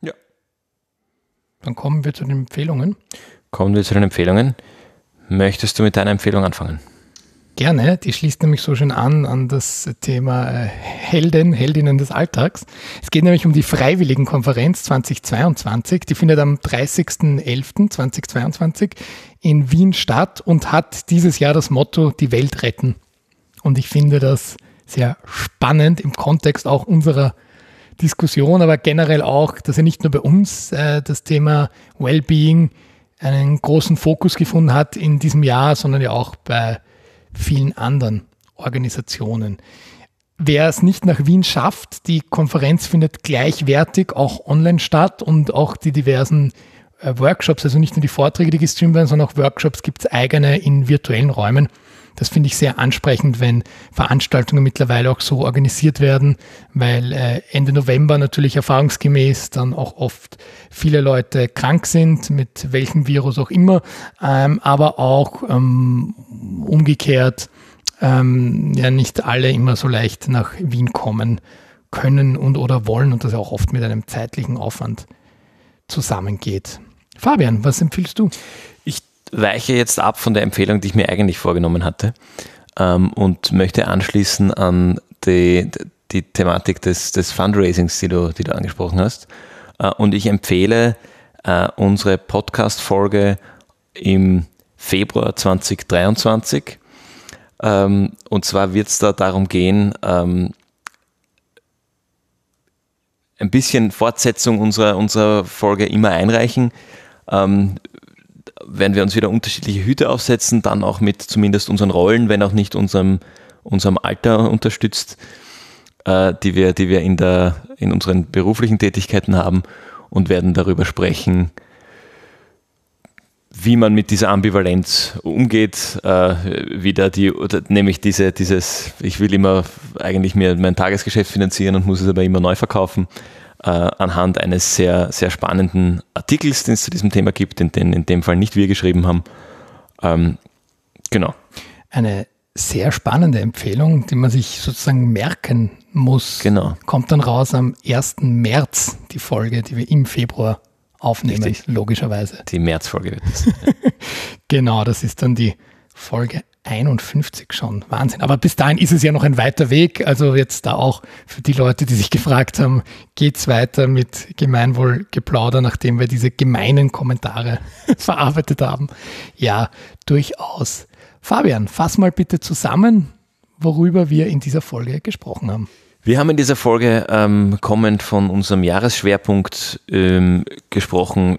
Ja. Dann kommen wir zu den Empfehlungen. Kommen wir zu den Empfehlungen. Möchtest du mit deiner Empfehlung anfangen? Gerne, die schließt nämlich so schön an an das Thema äh, Helden, Heldinnen des Alltags. Es geht nämlich um die Freiwilligenkonferenz 2022. Die findet am 30.11.2022 in Wien statt und hat dieses Jahr das Motto Die Welt retten. Und ich finde das sehr spannend im Kontext auch unserer Diskussion, aber generell auch, dass er nicht nur bei uns äh, das Thema Wellbeing einen großen Fokus gefunden hat in diesem Jahr, sondern ja auch bei vielen anderen Organisationen. Wer es nicht nach Wien schafft, die Konferenz findet gleichwertig auch online statt und auch die diversen äh, Workshops, also nicht nur die Vorträge, die gestreamt werden, sondern auch Workshops gibt es eigene in virtuellen Räumen. Das finde ich sehr ansprechend, wenn Veranstaltungen mittlerweile auch so organisiert werden, weil äh, Ende November natürlich erfahrungsgemäß dann auch oft viele Leute krank sind, mit welchem Virus auch immer, ähm, aber auch ähm, umgekehrt ähm, ja nicht alle immer so leicht nach Wien kommen können und oder wollen und das auch oft mit einem zeitlichen Aufwand zusammengeht. Fabian, was empfiehlst du? Weiche jetzt ab von der Empfehlung, die ich mir eigentlich vorgenommen hatte ähm, und möchte anschließen an die, die Thematik des, des Fundraisings, die du, die du angesprochen hast. Äh, und ich empfehle äh, unsere Podcast-Folge im Februar 2023. Ähm, und zwar wird es da darum gehen, ähm, ein bisschen Fortsetzung unserer, unserer Folge immer einreichen. Ähm, werden wir uns wieder unterschiedliche Hüte aufsetzen, dann auch mit zumindest unseren Rollen, wenn auch nicht unserem, unserem Alter unterstützt, äh, die wir, die wir in, der, in unseren beruflichen Tätigkeiten haben und werden darüber sprechen, wie man mit dieser Ambivalenz umgeht, äh, wieder die, nämlich diese, dieses, ich will immer eigentlich mir mein Tagesgeschäft finanzieren und muss es aber immer neu verkaufen äh, anhand eines sehr, sehr spannenden Artikels, den es zu diesem Thema gibt, den, den in dem Fall nicht wir geschrieben haben. Ähm, genau. Eine sehr spannende Empfehlung, die man sich sozusagen merken muss. Genau. Kommt dann raus am 1. März, die Folge, die wir im Februar aufnehmen, Richtig. logischerweise. Die Märzfolge wird das. <laughs> genau, das ist dann die Folge 51 schon. Wahnsinn. Aber bis dahin ist es ja noch ein weiter Weg. Also jetzt da auch für die Leute, die sich gefragt haben, geht es weiter mit Gemeinwohlgeplauder, nachdem wir diese gemeinen Kommentare <laughs> verarbeitet haben? Ja, durchaus. Fabian, fass mal bitte zusammen, worüber wir in dieser Folge gesprochen haben. Wir haben in dieser Folge ähm, kommend von unserem Jahresschwerpunkt ähm, gesprochen,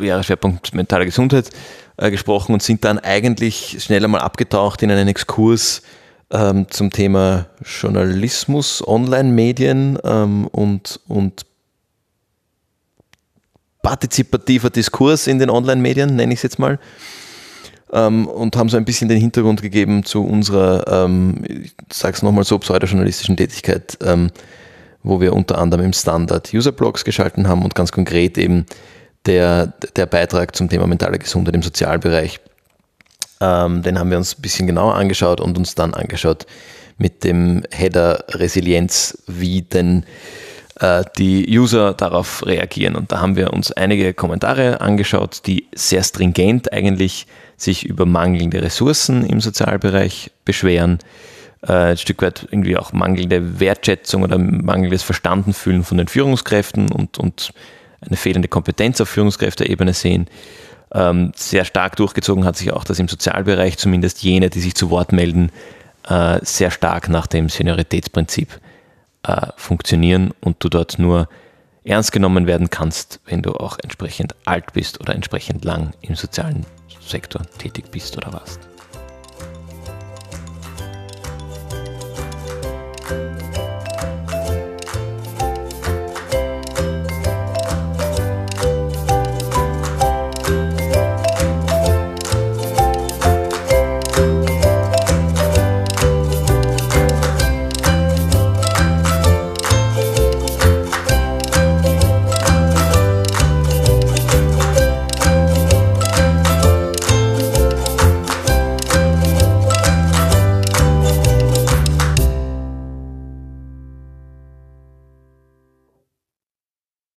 Jahresschwerpunkt mentale Gesundheit äh, gesprochen und sind dann eigentlich schnell einmal abgetaucht in einen Exkurs ähm, zum Thema Journalismus, Online-Medien ähm, und, und partizipativer Diskurs in den Online-Medien, nenne ich es jetzt mal. Ähm, und haben so ein bisschen den Hintergrund gegeben zu unserer, ähm, ich sage es nochmal so, pseudojournalistischen Tätigkeit, ähm, wo wir unter anderem im Standard User-Blogs geschalten haben und ganz konkret eben der, der Beitrag zum Thema mentale Gesundheit im Sozialbereich. Ähm, den haben wir uns ein bisschen genauer angeschaut und uns dann angeschaut mit dem Header Resilienz, wie denn äh, die User darauf reagieren. Und da haben wir uns einige Kommentare angeschaut, die sehr stringent eigentlich sich über mangelnde Ressourcen im Sozialbereich beschweren, äh, ein Stück weit irgendwie auch mangelnde Wertschätzung oder mangelndes Verstandenfühlen von den Führungskräften und, und eine fehlende Kompetenz auf Führungskräfteebene sehen. Ähm, sehr stark durchgezogen hat sich auch, dass im Sozialbereich zumindest jene, die sich zu Wort melden, äh, sehr stark nach dem Senioritätsprinzip äh, funktionieren und du dort nur ernst genommen werden kannst, wenn du auch entsprechend alt bist oder entsprechend lang im sozialen Sektor tätig bist oder warst.